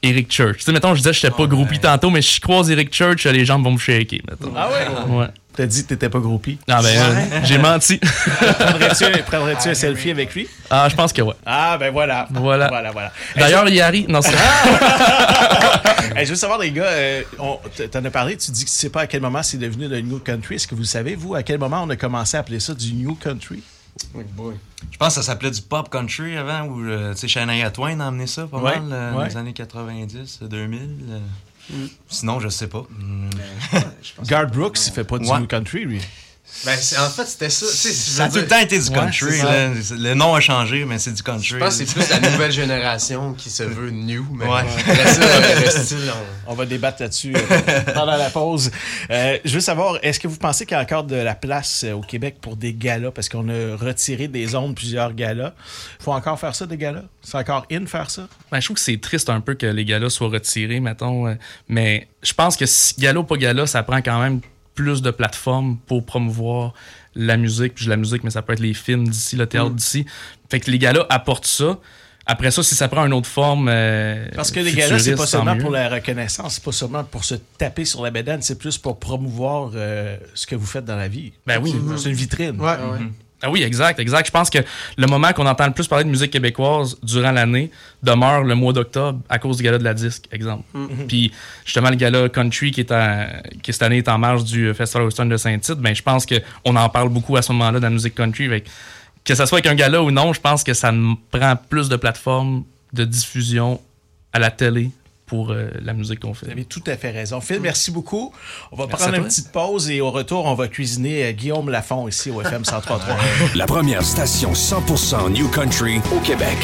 Eric Church. Tu sais, mettons, je disais que j'étais pas groupie tantôt, mais si je croise Eric Church, les jambes vont me shaker, mettons. Ah ouais? Ouais. T'as dit que t'étais pas groupie? Ah ben, euh, j'ai menti. Prendrais-tu prendrais-tu un selfie avec lui? Ah, je pense que ouais. Ah, ben voilà. Voilà. Voilà, voilà. D'ailleurs, il arrive. Non, c'est Hey, je veux savoir, les gars, euh, t'en as parlé, tu dis que tu sais pas à quel moment c'est devenu le New Country. Est-ce que vous savez, vous, à quel moment on a commencé à appeler ça du New Country? Je pense que ça s'appelait du pop country avant, où euh, tu sais, Shania Twain a amené ça pas Ouais, mal euh, ouais. dans les années 90, 2000. euh. Sinon, je sais pas. Hmm. Garth Brooks, il fait pas du Ouais. new country, lui. Ben, en fait, c'était ça. tu sais, je Ça a tout le temps été du country. là. Le nom a changé, mais c'est du country. Je pense que c'est plus la nouvelle génération qui se veut new. Mais Ouais. après ça, le style, on- On va débattre là-dessus euh, pendant la pause. Euh, je veux savoir, est-ce que vous pensez qu'il y a encore de la place euh, au Québec pour des galas? Parce qu'on a retiré des zones plusieurs galas. faut encore faire ça, des galas? C'est encore in faire ça? Ben, je trouve que c'est triste un peu que les galas soient retirés, mettons. mais je pense que si gala ou pas gala, ça prend quand même plus de plateformes pour promouvoir la musique. Puis la musique, mais ça peut être les films d'ici, le théâtre d'ici. Fait que les galas apportent ça. Après ça, si ça prend une autre forme. euh, Parce que les galas, c'est pas seulement mieux. pour la reconnaissance, c'est pas seulement pour se taper sur la bédane, c'est plus pour promouvoir euh, ce que vous faites dans la vie. Ben oui. C'est une vitrine. Ah oui, exact, exact. Je pense que le moment qu'on entend le plus parler de musique québécoise durant l'année demeure le mois d'octobre à cause du gala de la disque, exemple. Mhm. Puis justement, le gala country qui, est qui cette année est en marge du Festival Western de Saint-Tite, ben, je pense qu'on en parle beaucoup à ce moment-là de la musique country. Fait que, ça soit avec un gala ou non, je pense que ça prend plus de plateformes de diffusion à la télé pour euh, la musique qu'on fait. Vous avez tout à fait raison. Phil, merci beaucoup. On va Merci prendre une petite pause et au retour, on va cuisiner euh, Guillaume Lafont ici au FM 103.3. La première station 100% New Country au Québec.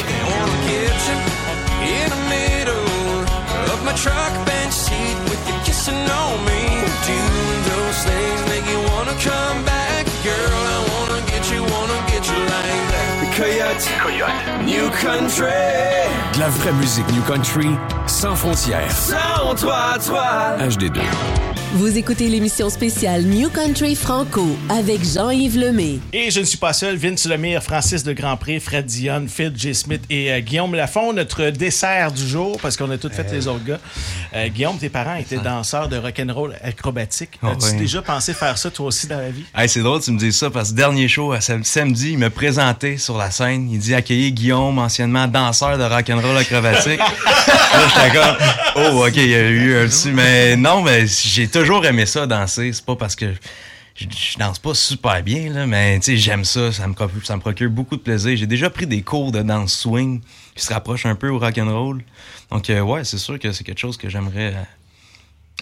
Coyote. Coyote. New Country. De la vraie musique New Country sans frontières. Sans toi, toi. HD2. Vous écoutez l'émission spéciale New Country Franco avec Jean-Yves Lemay. Et je ne suis pas seul. Vince Lemire, Francis de Grandpré, Fred Dionne, Phil J. Smith et euh, Guillaume Lafont, notre dessert du jour, parce qu'on a tout fait les autres gars. Euh, Guillaume, tes parents étaient danseurs de rock'n'roll acrobatique. Oh, As-tu oui. déjà pensé faire ça toi aussi dans la vie? Hey, c'est drôle tu me dises ça parce que dernier show, à sam- samedi, il me présentait sur la scène. Il dit accueillir Guillaume, anciennement danseur de rock'n'roll acrobatique. Là, j'étais comme, oh, ok, il y a eu un petit. Mais non, mais j'ai toujours aimé ça, danser. C'est pas parce que je, je danse pas super bien, là, mais j'aime ça. Ça me, procure, ça me procure beaucoup de plaisir. J'ai déjà pris des cours de danse swing qui se rapprochent un peu au rock'n'roll. Donc, euh, ouais, c'est sûr que c'est quelque chose que j'aimerais euh,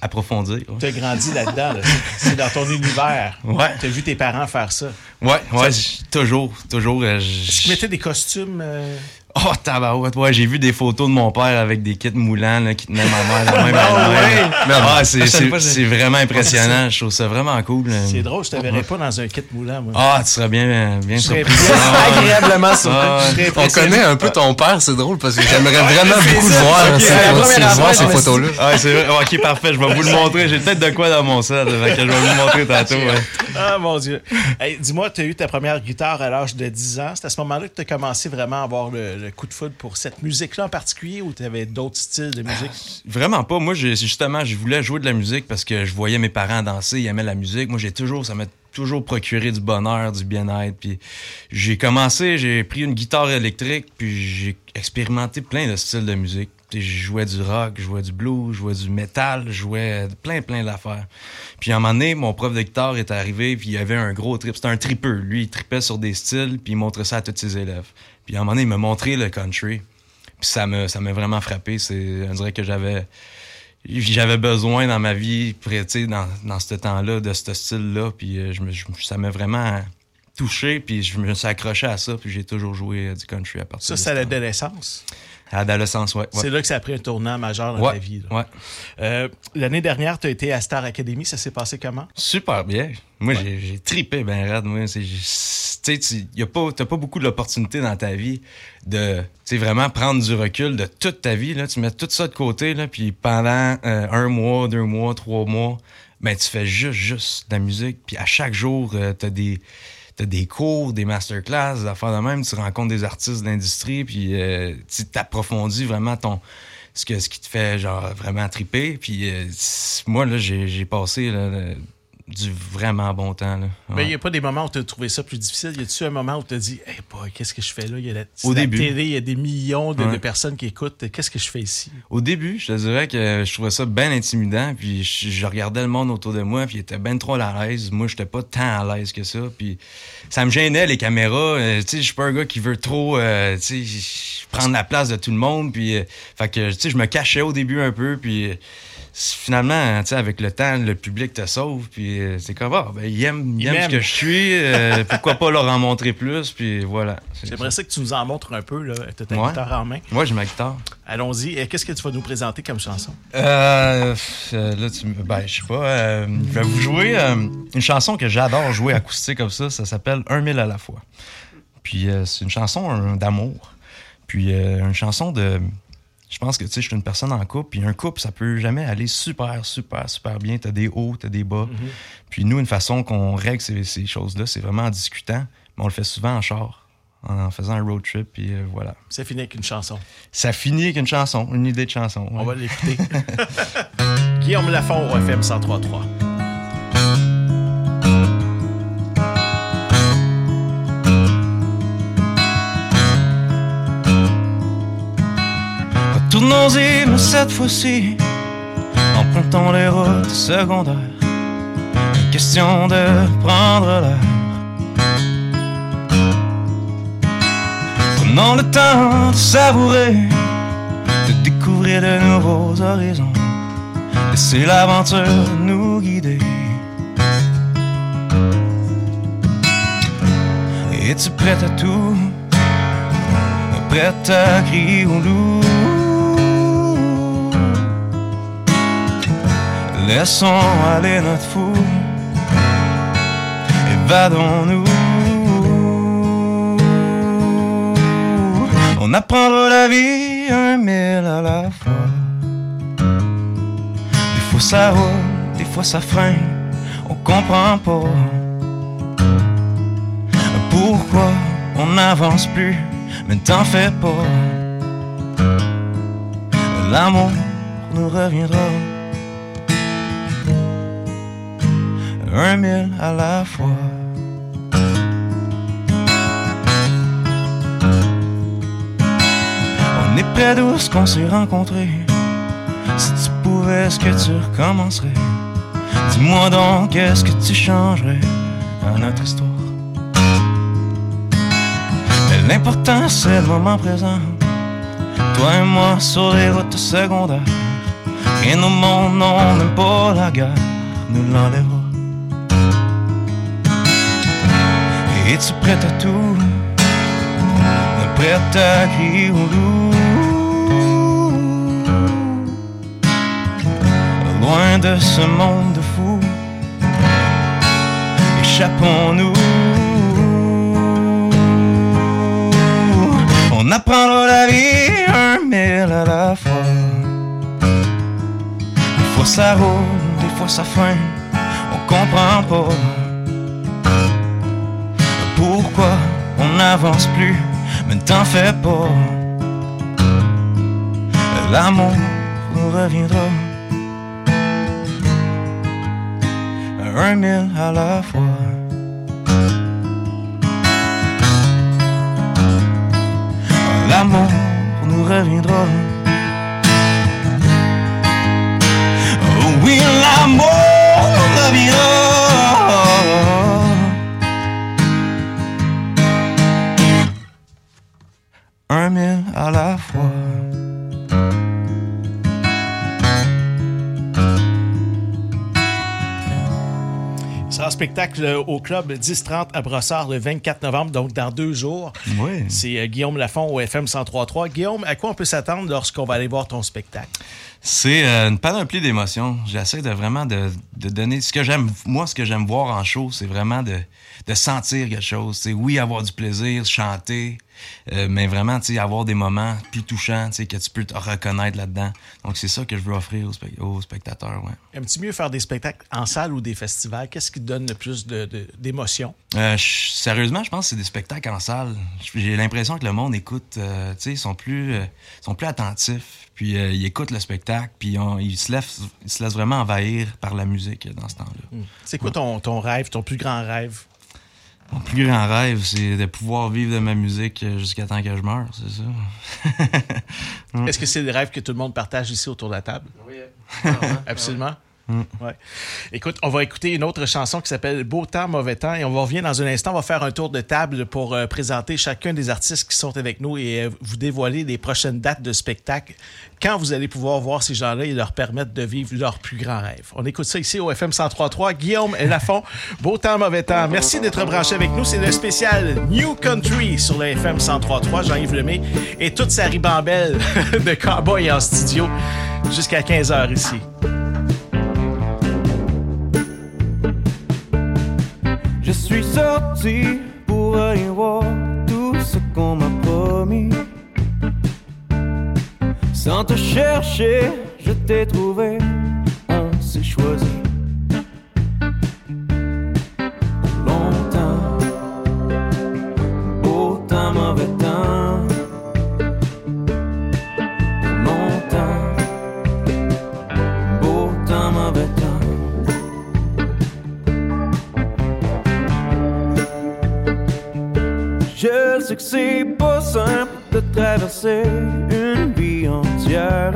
approfondir. ouais. Tu as grandi là-dedans. là. C'est- dans ton univers. Ouais. Tu as vu tes parents faire ça. Ouais, ouais, toujours, toujours. euh, j- Est-ce qu'ils mettaient des costumes? euh, Oh, tabarouette, ouais, j'ai vu des photos de mon père avec des kits moulants là, qui tenaient ma mère la même Ah à la ouais? main. Ah, c'est- c'est vraiment impressionnant. Je trouve ça vraiment cool. C'est drôle, je te verrais pas dans un kit moulant, moi. Ah, tu serais bien, bien Je serais surpris. bien Ah, agréablement surpris. ah, On connaît un peu ton père, c'est drôle parce que j'aimerais vraiment beaucoup le voir, ces, photos-là. Ah, c'est vrai. Ok, parfait. Je vais vous le montrer. J'ai peut-être de quoi dans mon set. je vais vous le montrer tantôt. ouais. Ah, mon Dieu. Hey, Dis-moi, tu as eu ta première guitare à l'âge de 10 ans. C'est à ce moment-là que tu as commencé vraiment à avoir le, le coup de foudre pour cette musique-là en particulier ou tu avais d'autres styles de musique? Vraiment pas. Moi, justement, je voulais jouer de la musique parce que je voyais mes parents danser, ils aimaient la musique. Moi, j'ai toujours, ça m'a toujours procuré du bonheur, du bien-être. J'ai commencé, j'ai pris une guitare électrique, puis j'ai expérimenté plein de styles de musique. Je jouais du rock, je jouais du blues, je jouais du métal, je jouais plein, plein d'affaires. Puis à un moment donné, mon prof de guitare est arrivé, puis il y avait un gros trip. C'était un tripeux. Lui, il tripait sur des styles, puis il montrait ça à tous ses élèves. Puis à un moment donné, il m'a montré le country. Puis ça m'a ça m'a vraiment frappé. C'est, on dirait que j'avais j'avais besoin dans ma vie, dans, dans ce temps-là, de ce style-là. Puis euh, je me, je- ça m'a vraiment touché, puis je me suis accroché à ça, puis j'ai toujours joué euh, du country à partir Ça, de c'est à l'adolescence? À l'adolescence, ouais. ouais. C'est là que ça a pris un tournant majeur dans Ouais, ta vie. ouais. Euh, L'année dernière, tu as été à Star Academy. Ça s'est passé comment? Super bien. Moi, j'ai- tripé ben raide. Moi, tu tu a pas, t'as pas beaucoup d'opportunités dans ta vie de, tu vraiment prendre du recul de toute ta vie. Là, tu mets tout ça de côté, là, puis pendant euh, un mois, deux mois, trois mois, ben tu fais juste, juste de la musique. Puis à chaque jour, euh, t'as des T'as des cours, des masterclass, des affaires de même, tu rencontres des artistes d'industrie, puis euh, tu t'approfondis vraiment ton ce, que, ce qui te fait genre vraiment triper. Puis euh, moi, là, j'ai passé là, du vraiment bon temps. là. Mais il n'y a pas des moments où tu as trouvé ça plus difficile? Y a-tu un moment où tu as dit, hey boy, qu'est-ce que je fais là? Il y a la, Au la début. télé, il y a des millions de, Ouais. de personnes qui écoutent. Qu'est-ce que je fais ici? Au début, je te dirais que je trouvais ça bien intimidant, puis je, je regardais le monde autour de moi, puis il était bien trop à l'aise. Moi, j'étais pas tant à l'aise que ça, puis ça me gênait les caméras. Euh, tu sais, je suis pas un gars qui veut trop, euh, prendre la place de tout le monde, puis euh, fait que tu sais, je me cachais au début un peu, puis finalement, tu sais, avec le temps, le public te sauve, puis euh, c'est comme ah, ben il aime, il Il aime ce que je suis, euh, pourquoi pas leur en montrer plus, puis voilà. J'aimerais ça que tu nous en montres un peu. Tu as ta Ouais. guitare en main. Ouais, j'ai ma guitare. Allons-y. Et Qu'est-ce que tu vas nous présenter comme chanson? Euh, euh, là, tu me. Ben, je sais pas. je vais vous jouer une chanson que j'adore jouer acoustique comme ça. Ça s'appelle Un mille à la fois. Puis, c'est une chanson d'amour. Puis, une chanson de. Je pense que, tu sais, je suis une personne en couple. Puis, un couple, ça peut jamais aller super, super, super bien. T'as des hauts, t'as des bas. Puis, nous, une façon qu'on règle ces, ces choses-là, c'est vraiment en discutant. Mais on le fait souvent en char, en faisant un road trip. Puis, euh, voilà. Ça finit avec une chanson. Ça finit avec une chanson, une idée de chanson. On va l'écouter. Guillaume Lafont au FM 103.3. Retournons-y, mais cette fois-ci, empruntons les routes secondaires. Question de prendre l'air. Prenons le temps de savourer, de découvrir de nouveaux horizons. Laissez l'aventure nous guider. Es-tu prête à tout? Prête à crier au loup? Laissons aller notre fou. Évadons-nous. On apprendra la vie un mille à la fois. Des fois ça roule, des fois ça freine. On comprend pas pourquoi on n'avance plus. Mais t'en fais pas. L'amour nous reviendra. Un mille à la fois. On est près d'où ce qu'on s'est rencontrés. Si tu pouvais, est-ce que tu recommencerais? Dis-moi donc, qu'est-ce que tu changerais à notre histoire? Mais l'important, c'est le moment présent. Toi et moi sur les routes secondaires. Rien au monde, non, même pas la guerre, nous l'enlèvera. Es-tu prête à tout? Prête à crier au loup? Loin de ce monde de fous, échappons-nous. On apprendra la vie un mille à la fois. Des fois ça roule, des fois ça freine, on comprend pas n'avance plus, mais t'en fais pas. L'amour nous reviendra. Un mille à la fois. L'amour nous reviendra. Oh oui, l'amour nous reviendra. À la fois. Sera spectacle euh, au club 10-30 à Brossard le 24 novembre, donc dans deux jours. Oui. C'est euh, Guillaume Lafont au FM 103.3. Guillaume, à quoi on peut s'attendre lorsqu'on va aller voir ton spectacle? C'est euh, une panoplie d'émotions. J'essaie de vraiment de, de donner ce que j'aime. Moi, ce que j'aime voir en show, c'est vraiment de, de sentir quelque chose. C'est oui, avoir du plaisir, chanter, euh, mais vraiment, tu sais, avoir des moments plus touchants, tu sais, que tu peux te reconnaître là-dedans. Donc, c'est ça que je veux offrir aux, spe- aux spectateurs, ouais. Aimes-tu mieux faire des spectacles en salle ou des festivals? Qu'est-ce qui te donne le plus de- de- d'émotion? Euh, sérieusement, je pense que c'est des spectacles en salle. J'ai l'impression que le monde écoute, euh, tu sais, ils sont plus, sont plus attentifs. Puis euh, il écoute le spectacle, puis on- il, se laisse, il se laisse vraiment envahir par la musique dans ce temps-là. C'est quoi ton, ton rêve, ton plus grand rêve? Mon plus grand rêve, c'est de pouvoir vivre de ma musique euh, jusqu'à temps que je meure, c'est ça. Est-ce que c'est des rêves que tout le monde partage ici autour de la table? Oui. Absolument. Mm. Écoute, on va écouter une autre chanson qui s'appelle Beau temps, mauvais temps et on va revenir dans un instant. On va faire un tour de table pour euh, présenter chacun des artistes qui sont avec nous et euh, vous dévoiler les prochaines dates de spectacle quand vous allez pouvoir voir ces gens-là et leur permettre de vivre leur plus grand rêve. On écoute ça ici au FM 103.3. Guillaume Lafont, Beau temps, mauvais temps. Merci d'être branché avec nous. C'est le spécial New Country sur le FM 103.3. Jean-Yves Lemay et toute sa ribambelle de cowboy en studio jusqu'à 15h ici. Je suis sorti pour aller voir tout ce qu'on m'a promis. Sans te chercher, je t'ai trouvé, on s'est choisi. Sais que c'est pas simple de traverser une vie entière.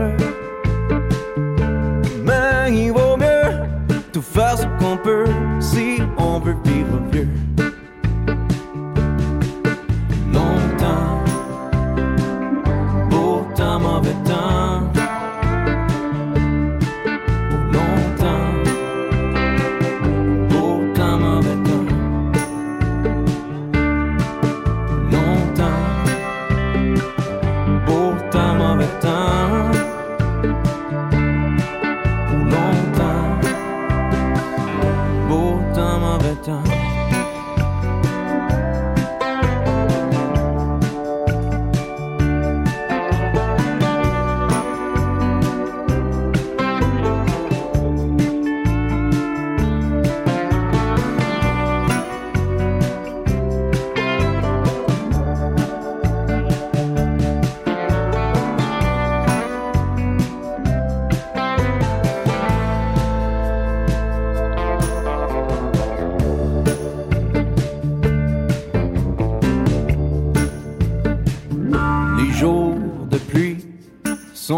Mais il vaut mieux tout faire ce qu'on peut si on veut vivre vieux.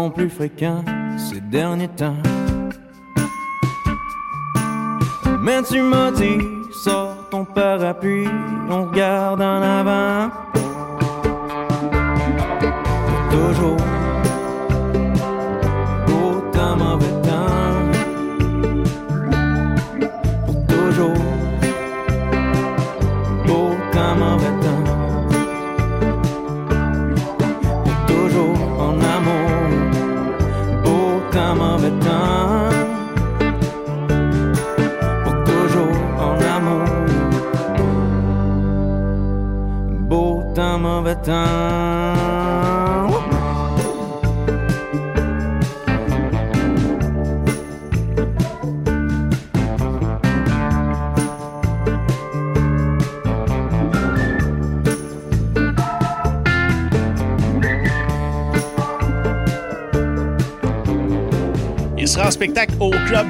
Plus fréquents ces derniers temps. Mais tu m'as dit, sors ton parapluie, on regarde en avant.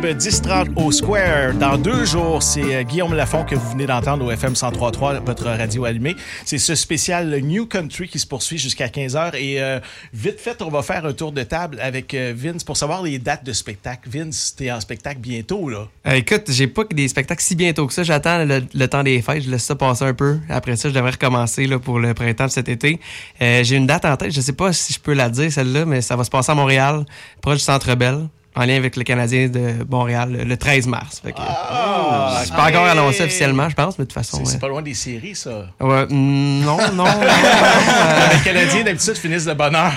Club 1030 au Square dans deux jours. C'est euh, Guillaume Lafont que vous venez d'entendre au FM 103.3, votre radio allumée. C'est ce spécial New Country qui se poursuit jusqu'à 15h. Et euh, vite fait, on va faire un tour de table avec euh, Vince pour savoir les dates de spectacle. Vince, t'es en spectacle bientôt, là. Euh, écoute, j'ai pas des spectacles si bientôt que ça. J'attends le, temps des fêtes. Je laisse ça passer un peu. Après ça, je devrais recommencer là, pour le printemps de cet été. J'ai une date en tête. Je sais pas si je peux la dire, celle-là, mais ça va se passer à Montréal, proche du Centre Bell. En lien avec le Canadien de Montréal le- le 13 mars. Fait que, Ah, c'est pas encore annoncé officiellement, je pense, mais de toute façon. C'est pas loin des séries, ça. Ouais, mm, non, non. Les Canadiens, d'habitude, finissent de bonne heure.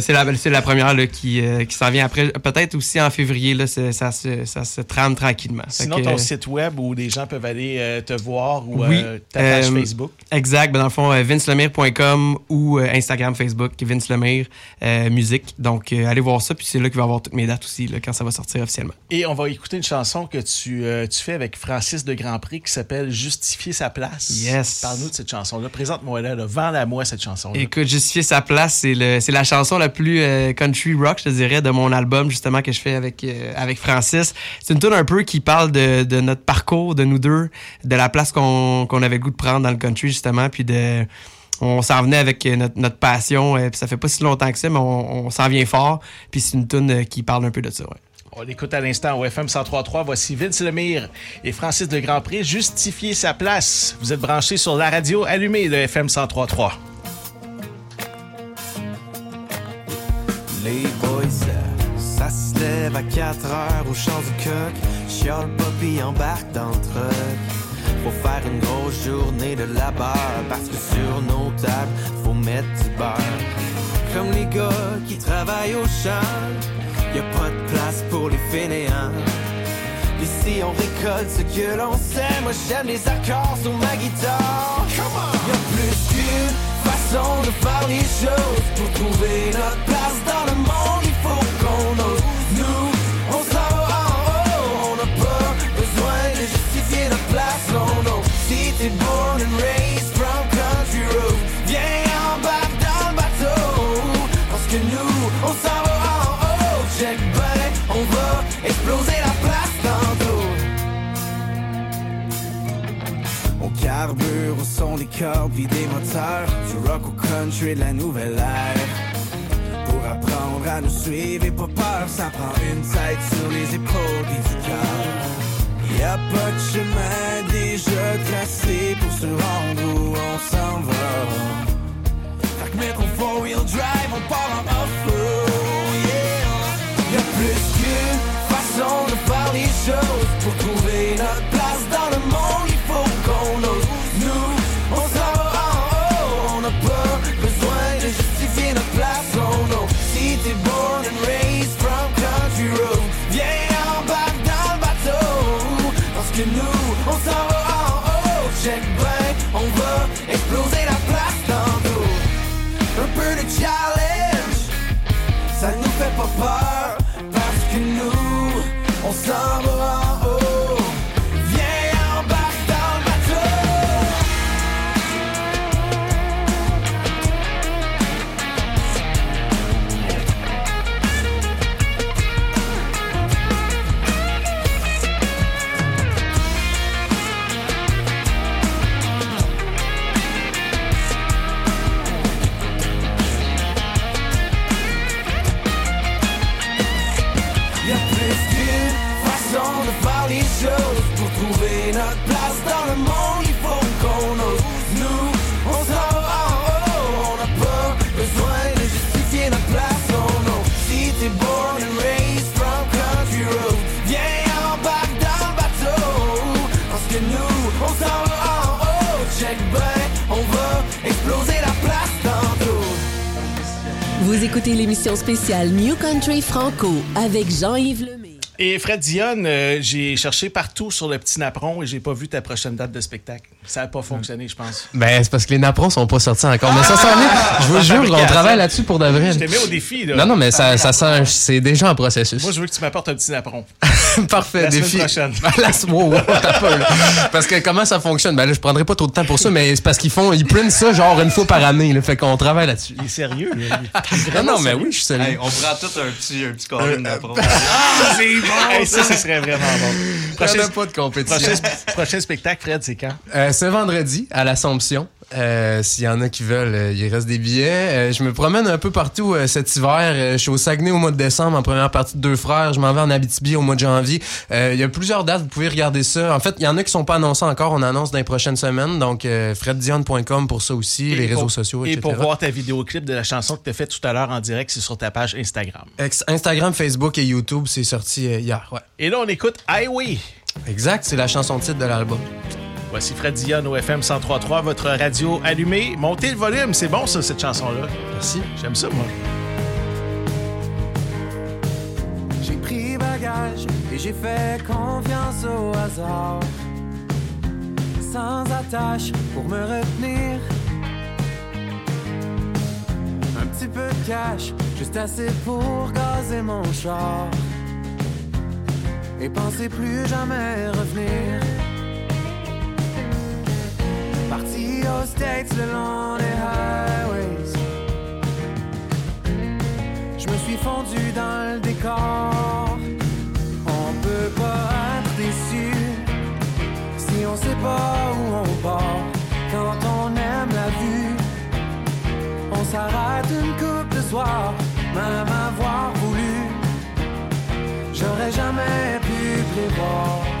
c'est la, c'est la première là, qui, euh, qui s'en vient après. Peut-être aussi en février, là, ça, se, ça se trame tranquillement. Sinon, que, ton euh, site web où les gens peuvent aller euh, te voir ou Oui, euh, ta page euh, Facebook. Exact. Ben, dans le fond, euh, vincelemire.com ou euh, Instagram, Facebook, Vince Lemire, euh, musique. Donc, euh, allez voir ça. Puis c'est là qu'il va avoir toutes mes dates aussi, là, quand ça va sortir officiellement. Et on va écouter une chanson que tu, euh, tu fais avec Francis de Grand Prix qui s'appelle Justifier sa place. Yes. Parle-nous de cette chanson-là. Présente-moi là, là. Vends-la-moi cette chanson-là. Écoute, Justifier sa place, c'est la chanson la plus euh, country rock, je te dirais, de mon album, justement, que je fais avec, euh, avec Francis. C'est une tune un peu qui parle de, de notre parcours, de nous deux, de la place qu'on qu'on avait le goût de prendre dans le country, justement, puis de... On s'en venait avec euh, notre, notre passion, euh, puis ça fait pas si longtemps que ça, mais on, on s'en vient fort, puis c'est une tune euh, qui parle un peu de ça, ouais. On l'écoute à l'instant au FM 103.3. Voici Vince Lemire et Francis de Grand Prix. Justifier sa place. Vous êtes branchés sur la radio allumée de FM 103.3. Les boys, ça, se lève à 4 heures au champ du coq. Pas pis embarque dans le truck. Faut faire une grosse journée de labeur parce que sur nos tables, faut mettre du beurre. Comme les gars qui travaillent au champ, y a pas de place pour les fainéants. Ici on récolte ce que l'on sait, moi j'aime les accords sur ma guitare. Y'a plus qu'une façon de faire les choses pour trouver notre place dans le monde. T'es born and raised from country road, viens embarque dans le bateau. Parce que nous, on s'en va en haut. Check ben, on va exploser la place tantôt. On carbure au son des cordes puis des moteurs Du rock au country de la nouvelle ère Pour apprendre à nous suivre et pas peur Ça prend une tête sur les épaules et du cœur Y a pas de chemin déjà tracé Pour se rendre où on s'en va Fait que mettre au four-wheel drive On part en off-road yeah. Y plus qu'une façon de faire les choses fait pas peur parce que nous, on s'en écoutez l'émission spéciale New Country Franco avec Jean-Yves Lemay. Et Fred Dionne, euh, j'ai cherché partout sur le petit napperon et j'ai pas vu ta prochaine date de spectacle. Ça n'a pas fonctionné, je pense. Ben, c'est parce que les napperons sont pas sortis encore. Mais ça s'en vient. Je vous La jure, on travaille là-dessus pour de vrai. Je t'ai mis au défi, là. Non, non, mais ça, ça sent, c'est déjà en processus. Moi, je veux que tu m'apportes un petit napperon. Parfait, La semaine défi. prochaine. La- wow, wow, t'as peur, là. Parce que comment ça fonctionne? Ben là, je prendrai pas trop de temps pour ça, mais c'est parce qu'ils font, ils printent ça genre une fois par année, là. Fait qu'on travaille là-dessus. Il est sérieux. Non, non, mais oui, je suis sérieux. Hey, on prend tout un petit, un petit carré de napperon. Ah, c'est! Hey, ça, ce serait vraiment bon. Prochain, pas de compétition. prochain, prochain spectacle, Fred, c'est quand? Euh, ce vendredi à l'Assomption. Euh, S'il y en a qui veulent, euh, il reste des billets. Euh, je me promène un peu partout cet hiver. Je suis au Saguenay au mois de décembre en première partie de Deux Frères. Je m'en vais en Abitibi au mois de janvier. Il y a plusieurs dates, vous pouvez regarder ça. En fait, il y en a qui sont pas annoncés encore. On annonce dans les prochaines semaines. Donc, freddion.com pour ça aussi, les réseaux sociaux, Et etc. pour voir ta vidéoclip de la chanson que tu as faite tout à l'heure en direct, c'est sur ta page Instagram. Ex- Instagram, Facebook et YouTube, c'est sorti hier. Ouais. Et là, on écoute Highway. Exact, c'est la chanson titre de l'album. Voici Fred Dionne au FM 103.3, votre radio allumée. Montez le volume, c'est bon ça, cette chanson-là. Merci. J'aime ça, moi. J'ai pris bagage et j'ai fait confiance au hasard. Sans attache pour me retenir. Un petit peu de cash, juste assez pour gazer mon char. Et penser plus jamais revenir. Aux States le long highways. Je me suis fondu dans le décor. On peut pas être déçu si on sait pas où on part. Quand on aime la vue, on s'arrête une coupe de soir, même avoir voulu. J'aurais jamais pu prévoir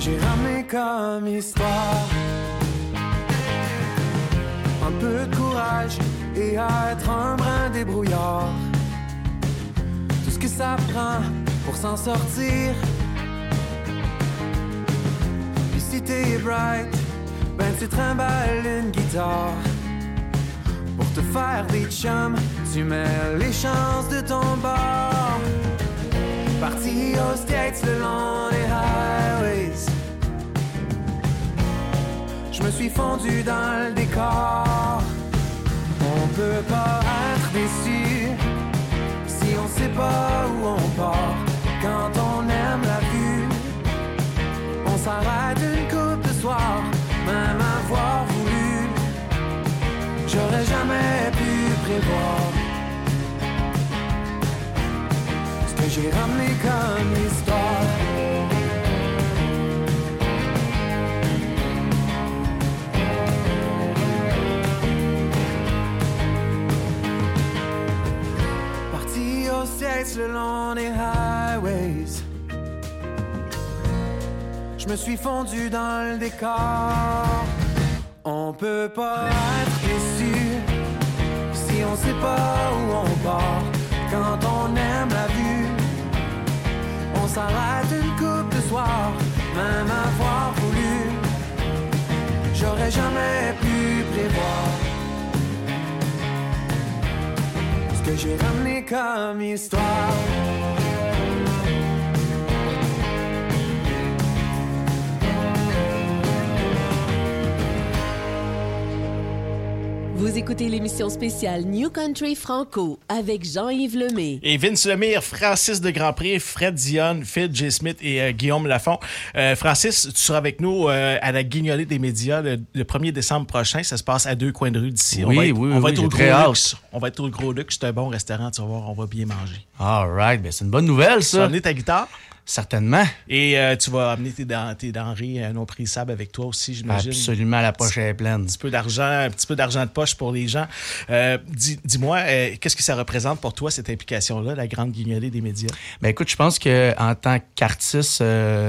j'ai ramené comme histoire. Un peu de courage et être un brin débrouillard. Tout ce que ça prend pour s'en sortir. Puis si t'es bright, ben tu trimbales une guitare. Pour te faire des chums, tu mets les chances de ton bord. Parti aux States le long des highways. Suis fondu dans le décor. On peut pas être déçu si on sait pas où on part. Quand on aime la vue, on s'arrête une coupe de soir, même avoir voulu. J'aurais jamais pu prévoir ce que j'ai ramené comme histoire. States le long des highways. Je me suis fondu dans le décor. On peut pas être déçu si on sait pas où on part. Quand on aime la vue, on s'arrête une coupe de soir, même avoir voulu. J'aurais jamais pu prévoir que j'ai ramené comme histoire. Vous écoutez l'émission spéciale New Country Franco avec Jean-Yves Lemay. Et Vince Lemire, Francis de Grandpré, Fred Dion, Phil J. Smith et euh, Guillaume Lafont. Euh, Francis, tu seras avec nous euh, à la Guignolée des médias le, le 1er décembre prochain. Ça se passe à deux coins de rue d'ici. Oui, on va être, oui, on va oui, être au Gros. Luxe. On va être au Gros Luxe. C'est un bon restaurant, tu vas voir. On va bien manger. All right, ben c'est une bonne nouvelle, Tu vas ça. amener ta guitare? Certainement. et euh, tu vas amener tes, tes denrées euh, non périssables avec toi aussi, j'imagine. Absolument, la poche est pleine. Un petit peu d'argent, un petit peu d'argent de poche pour les gens. Euh, dis- Dis-moi, euh, qu'est-ce que ça représente pour toi, cette implication-là, la grande guignolée des médias? Ben écoute, je pense que en tant qu'artiste,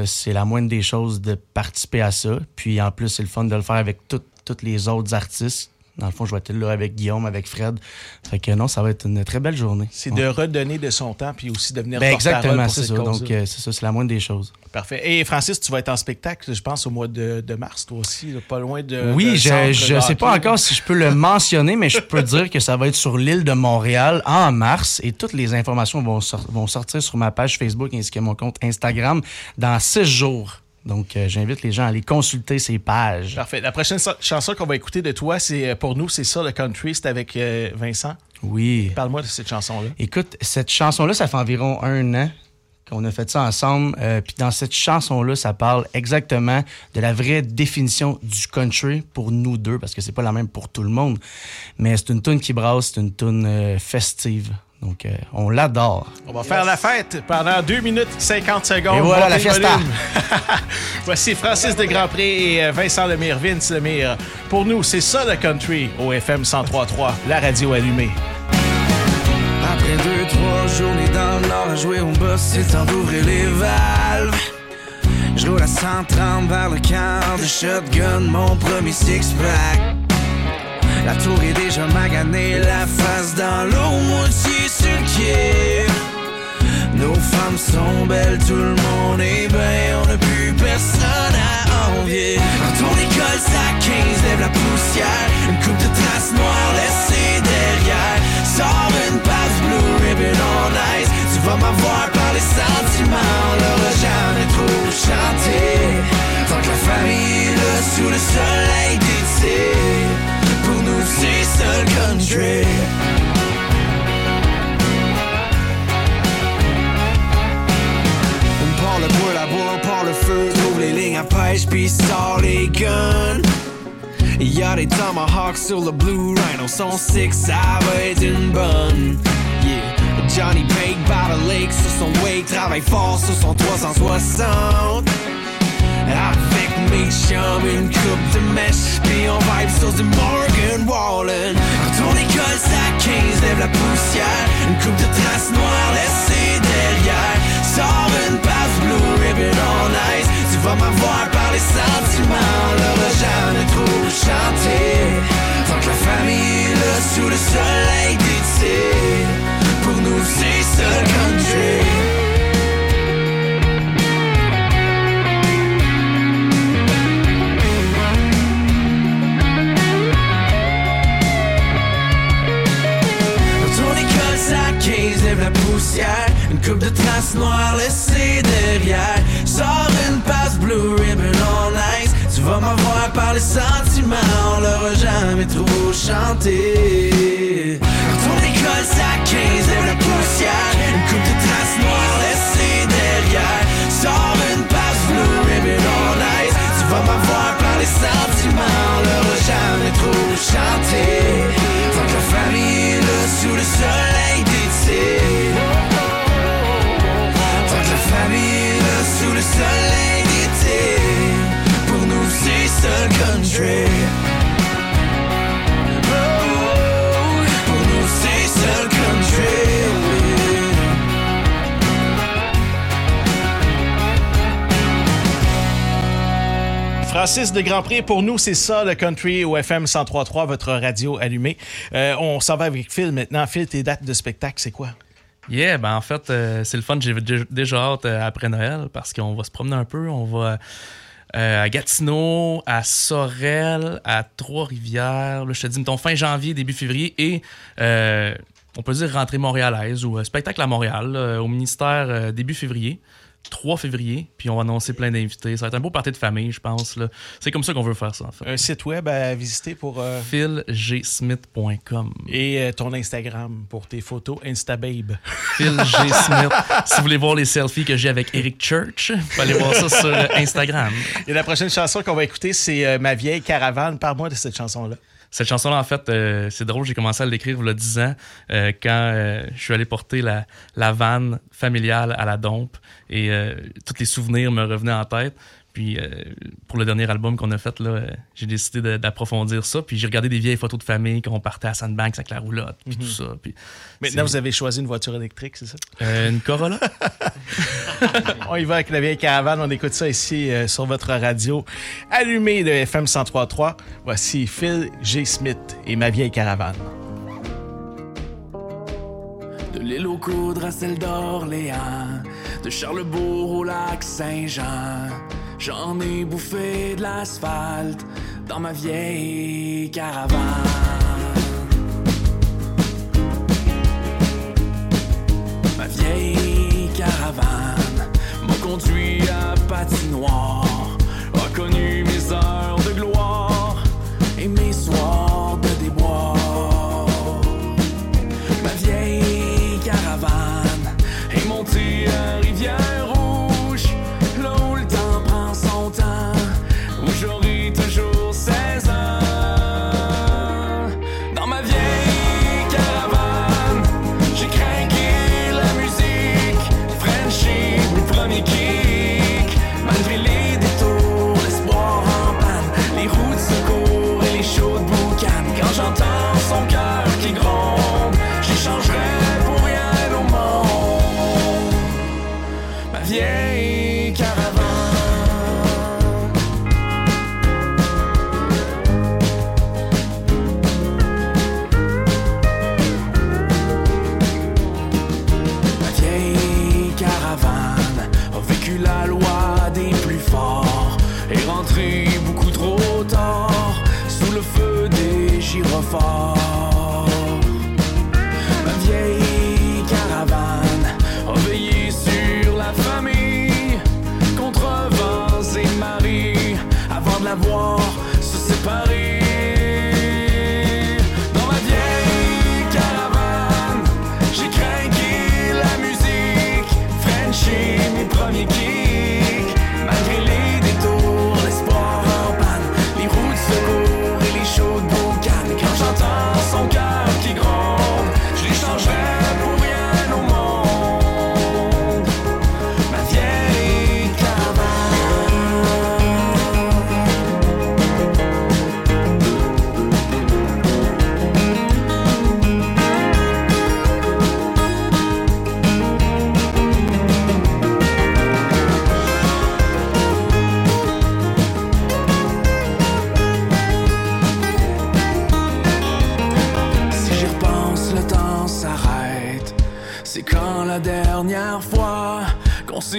c'est la moindre des choses de participer à ça. Puis en plus, c'est le fun de le faire avec tous les autres artistes. Dans le fond, je vais être là avec Guillaume, avec Fred. Fait que non, ça va être une très belle journée. C'est de redonner de son temps puis aussi de venir Ben exactement, c'est ça. Donc, euh, c'est ça, c'est la moindre des choses. Parfait. Et Francis, tu vas être en spectacle, je pense, au mois de, de mars, toi aussi, là, pas loin de. Oui, je de sais pas encore si je peux le mentionner, mais je peux dire que ça va être sur l'île de Montréal en mars et toutes les informations vont, sor- vont sortir sur ma page Facebook ainsi que mon compte Instagram dans six jours. Donc, euh, j'invite les gens à aller consulter ces pages. Parfait. La prochaine so- chanson qu'on va écouter de toi, c'est euh, pour nous, c'est ça, le country. C'est avec euh, Vincent. Oui. Parle-moi de cette chanson-là. Écoute, cette chanson-là, ça fait environ un an qu'on a fait ça ensemble. Euh, Puis dans cette chanson-là, ça parle exactement de la vraie définition du country pour nous deux, parce que c'est pas la même pour tout le monde. Mais c'est une tune qui brasse, c'est une tune festive. Donc, euh, on l'adore. On va faire la fête pendant 2 minutes 50 secondes. Et voilà, la fiesta. Voici Francis de Grandpré et euh, Vincent Lemire, Vince Lemire. Pour nous, c'est ça le country au FM 103.3, la radio allumée. Après deux, trois journées dans le nord à jouer au boss, c'est temps d'ouvrir les valves. Je roule à 130 vers le quart de shotgun, mon premier six-pack. La tour est déjà maganée, la face dans l'eau, moitié Nos femmes sont belles, tout le monde est bien, on n'a plus personne à envier. Quand on école, ça 15, lève la poussière, une coupe de traces noires laissées derrière. Sors une passe blue ribbon on ice, tu vas m'avoir par les sentiments, on l'aura jamais trop chanté. Tant que la famille là sous le soleil d'été, pour nous c'est gang à pêche pis sort les guns. Des tomahawks sur le Blue Rhino, son six, ça va être une bonne. Yeah. Johnny Bake by the lake sur son wake, travaille fort sur son 360. Avec mes chums, une coupe de mèche, puis on vibe sur du Morgan Wallen. Retourne école, ça 15, lève la poussière. Une coupe de traces noires laissées derrière. Sors une passe blue ribbon all nice. Vas m'avoir par les sentiments, l'heure jamais trop chanté. Tant que la famille là sous le soleil d'été. Pour nous, c'est le country. Une coupe de traces noires laissées derrière. Sors une passe blue ribbon all nice. Tu vas m'avoir par les sentiments, on l'aura jamais trop chanté. Retourne école, ça 15, lève la poussière. Une coupe de traces noires laissées derrière. Sors une passe blue ribbon all nice. Tu vas m'avoir par les sentiments, on l'aura jamais trop chanté. Tant que famille là sous le soleil country. Oh, Pour nous, c'est ça le country. Francis de Grand Prix, pour nous, c'est ça, le country au FM 103.3, votre radio allumée. Euh, on s'en va avec Phil maintenant. Phil, tes dates de spectacle, c'est quoi? Yeah, ben en fait, euh, c'est le fun. J'ai dé- déjà hâte euh, après Noël parce qu'on va se promener un peu. On va euh, à Gatineau, à Sorel, à Trois-Rivières. Je te dis, mettons, fin janvier, début février. Et euh, on peut dire rentrée montréalaise ou euh, spectacle à Montréal au ministère début février. 3 février, puis on va annoncer plein d'invités. Ça va être un beau party de famille, je pense. là. C'est comme ça qu'on veut faire ça, en fait. Un site web à visiter pour. euh, philgsmith.com. Et euh, ton Instagram pour tes photos Instababe. Phil G. Smith. si vous voulez voir les selfies que j'ai avec Eric Church, vous pouvez aller voir ça sur euh, Instagram. Et la prochaine chanson qu'on va écouter, c'est euh, Ma vieille caravane. Parle-moi de cette chanson-là. Cette chanson-là, en fait, euh, c'est drôle, j'ai commencé à l'écrire il y a 10 ans euh, quand euh, je suis allé porter la, la vanne familiale à la dompe et tous les souvenirs me revenaient en tête. Puis euh, pour le dernier album qu'on a fait, là, euh, j'ai décidé de- d'approfondir ça. Puis j'ai regardé des vieilles photos de famille qu'on partait à Sandbanks avec la roulotte, puis Mhm. tout ça. Puis Maintenant, c'est- vous avez choisi une voiture électrique, c'est ça? Euh, une Corolla. on y va avec la vieille caravane. On écoute ça ici euh, sur votre radio allumée de FM 103.3. Voici Phil G. Smith et Ma vieille caravane. De l'île aux coudres à celle d'Orléans, de Charlebourg au lac Saint-Jean. J'en ai bouffé de l'asphalte dans ma vieille caravane. Ma vieille caravane m'a conduit à patinoire, a connu mes heures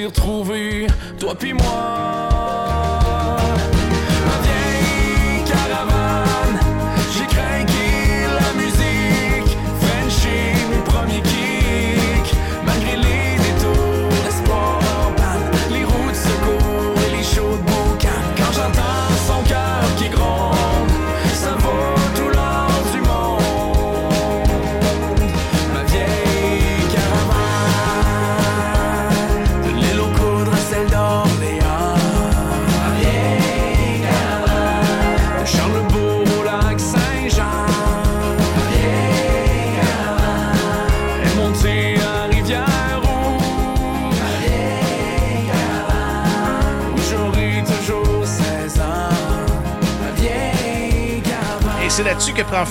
s'est retrouvés, toi puis moi.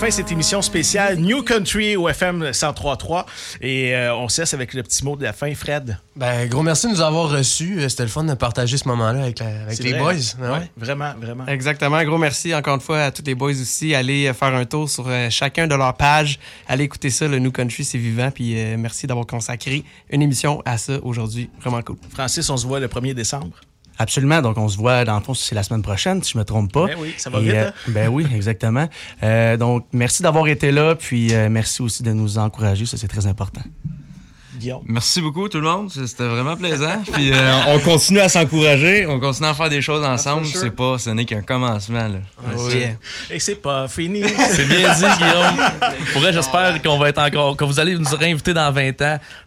Fin cette émission spéciale New Country au FM 103.3. Et euh, on se laisse avec le petit mot de la fin, Fred. Ben, gros merci de nous avoir reçus. Euh, C'était le fun de partager ce moment-là avec, la- avec C'est les vrai, boys. hein? Ouais. Ouais, vraiment, vraiment. Exactement. Un gros merci encore une fois à tous les boys aussi. Allez euh, faire un tour sur euh, chacun de leurs pages. Allez écouter ça, le New Country, c'est vivant. Puis euh, merci d'avoir consacré une émission à ça aujourd'hui. Vraiment cool. Francis, on se voit le 1er décembre. Absolument. Donc, on se voit, dans le fond, c'est la semaine prochaine, si je me trompe pas. Ben oui, ça va Et, vite, euh, hein? ben oui, exactement. Euh, donc, merci d'avoir été là, puis euh, merci aussi de nous encourager. Ça, c'est très important. Guillaume. Merci beaucoup tout le monde, c'était vraiment plaisant. Puis euh, on continue à s'encourager, on continue à faire des choses ensemble. sure. C'est pas, ce n'est qu'un commencement là. Et c'est pas fini. C'est bien dit, Guillaume. Pour vrai, j'espère qu'on va être encore, que vous allez nous réinviter dans 20 ans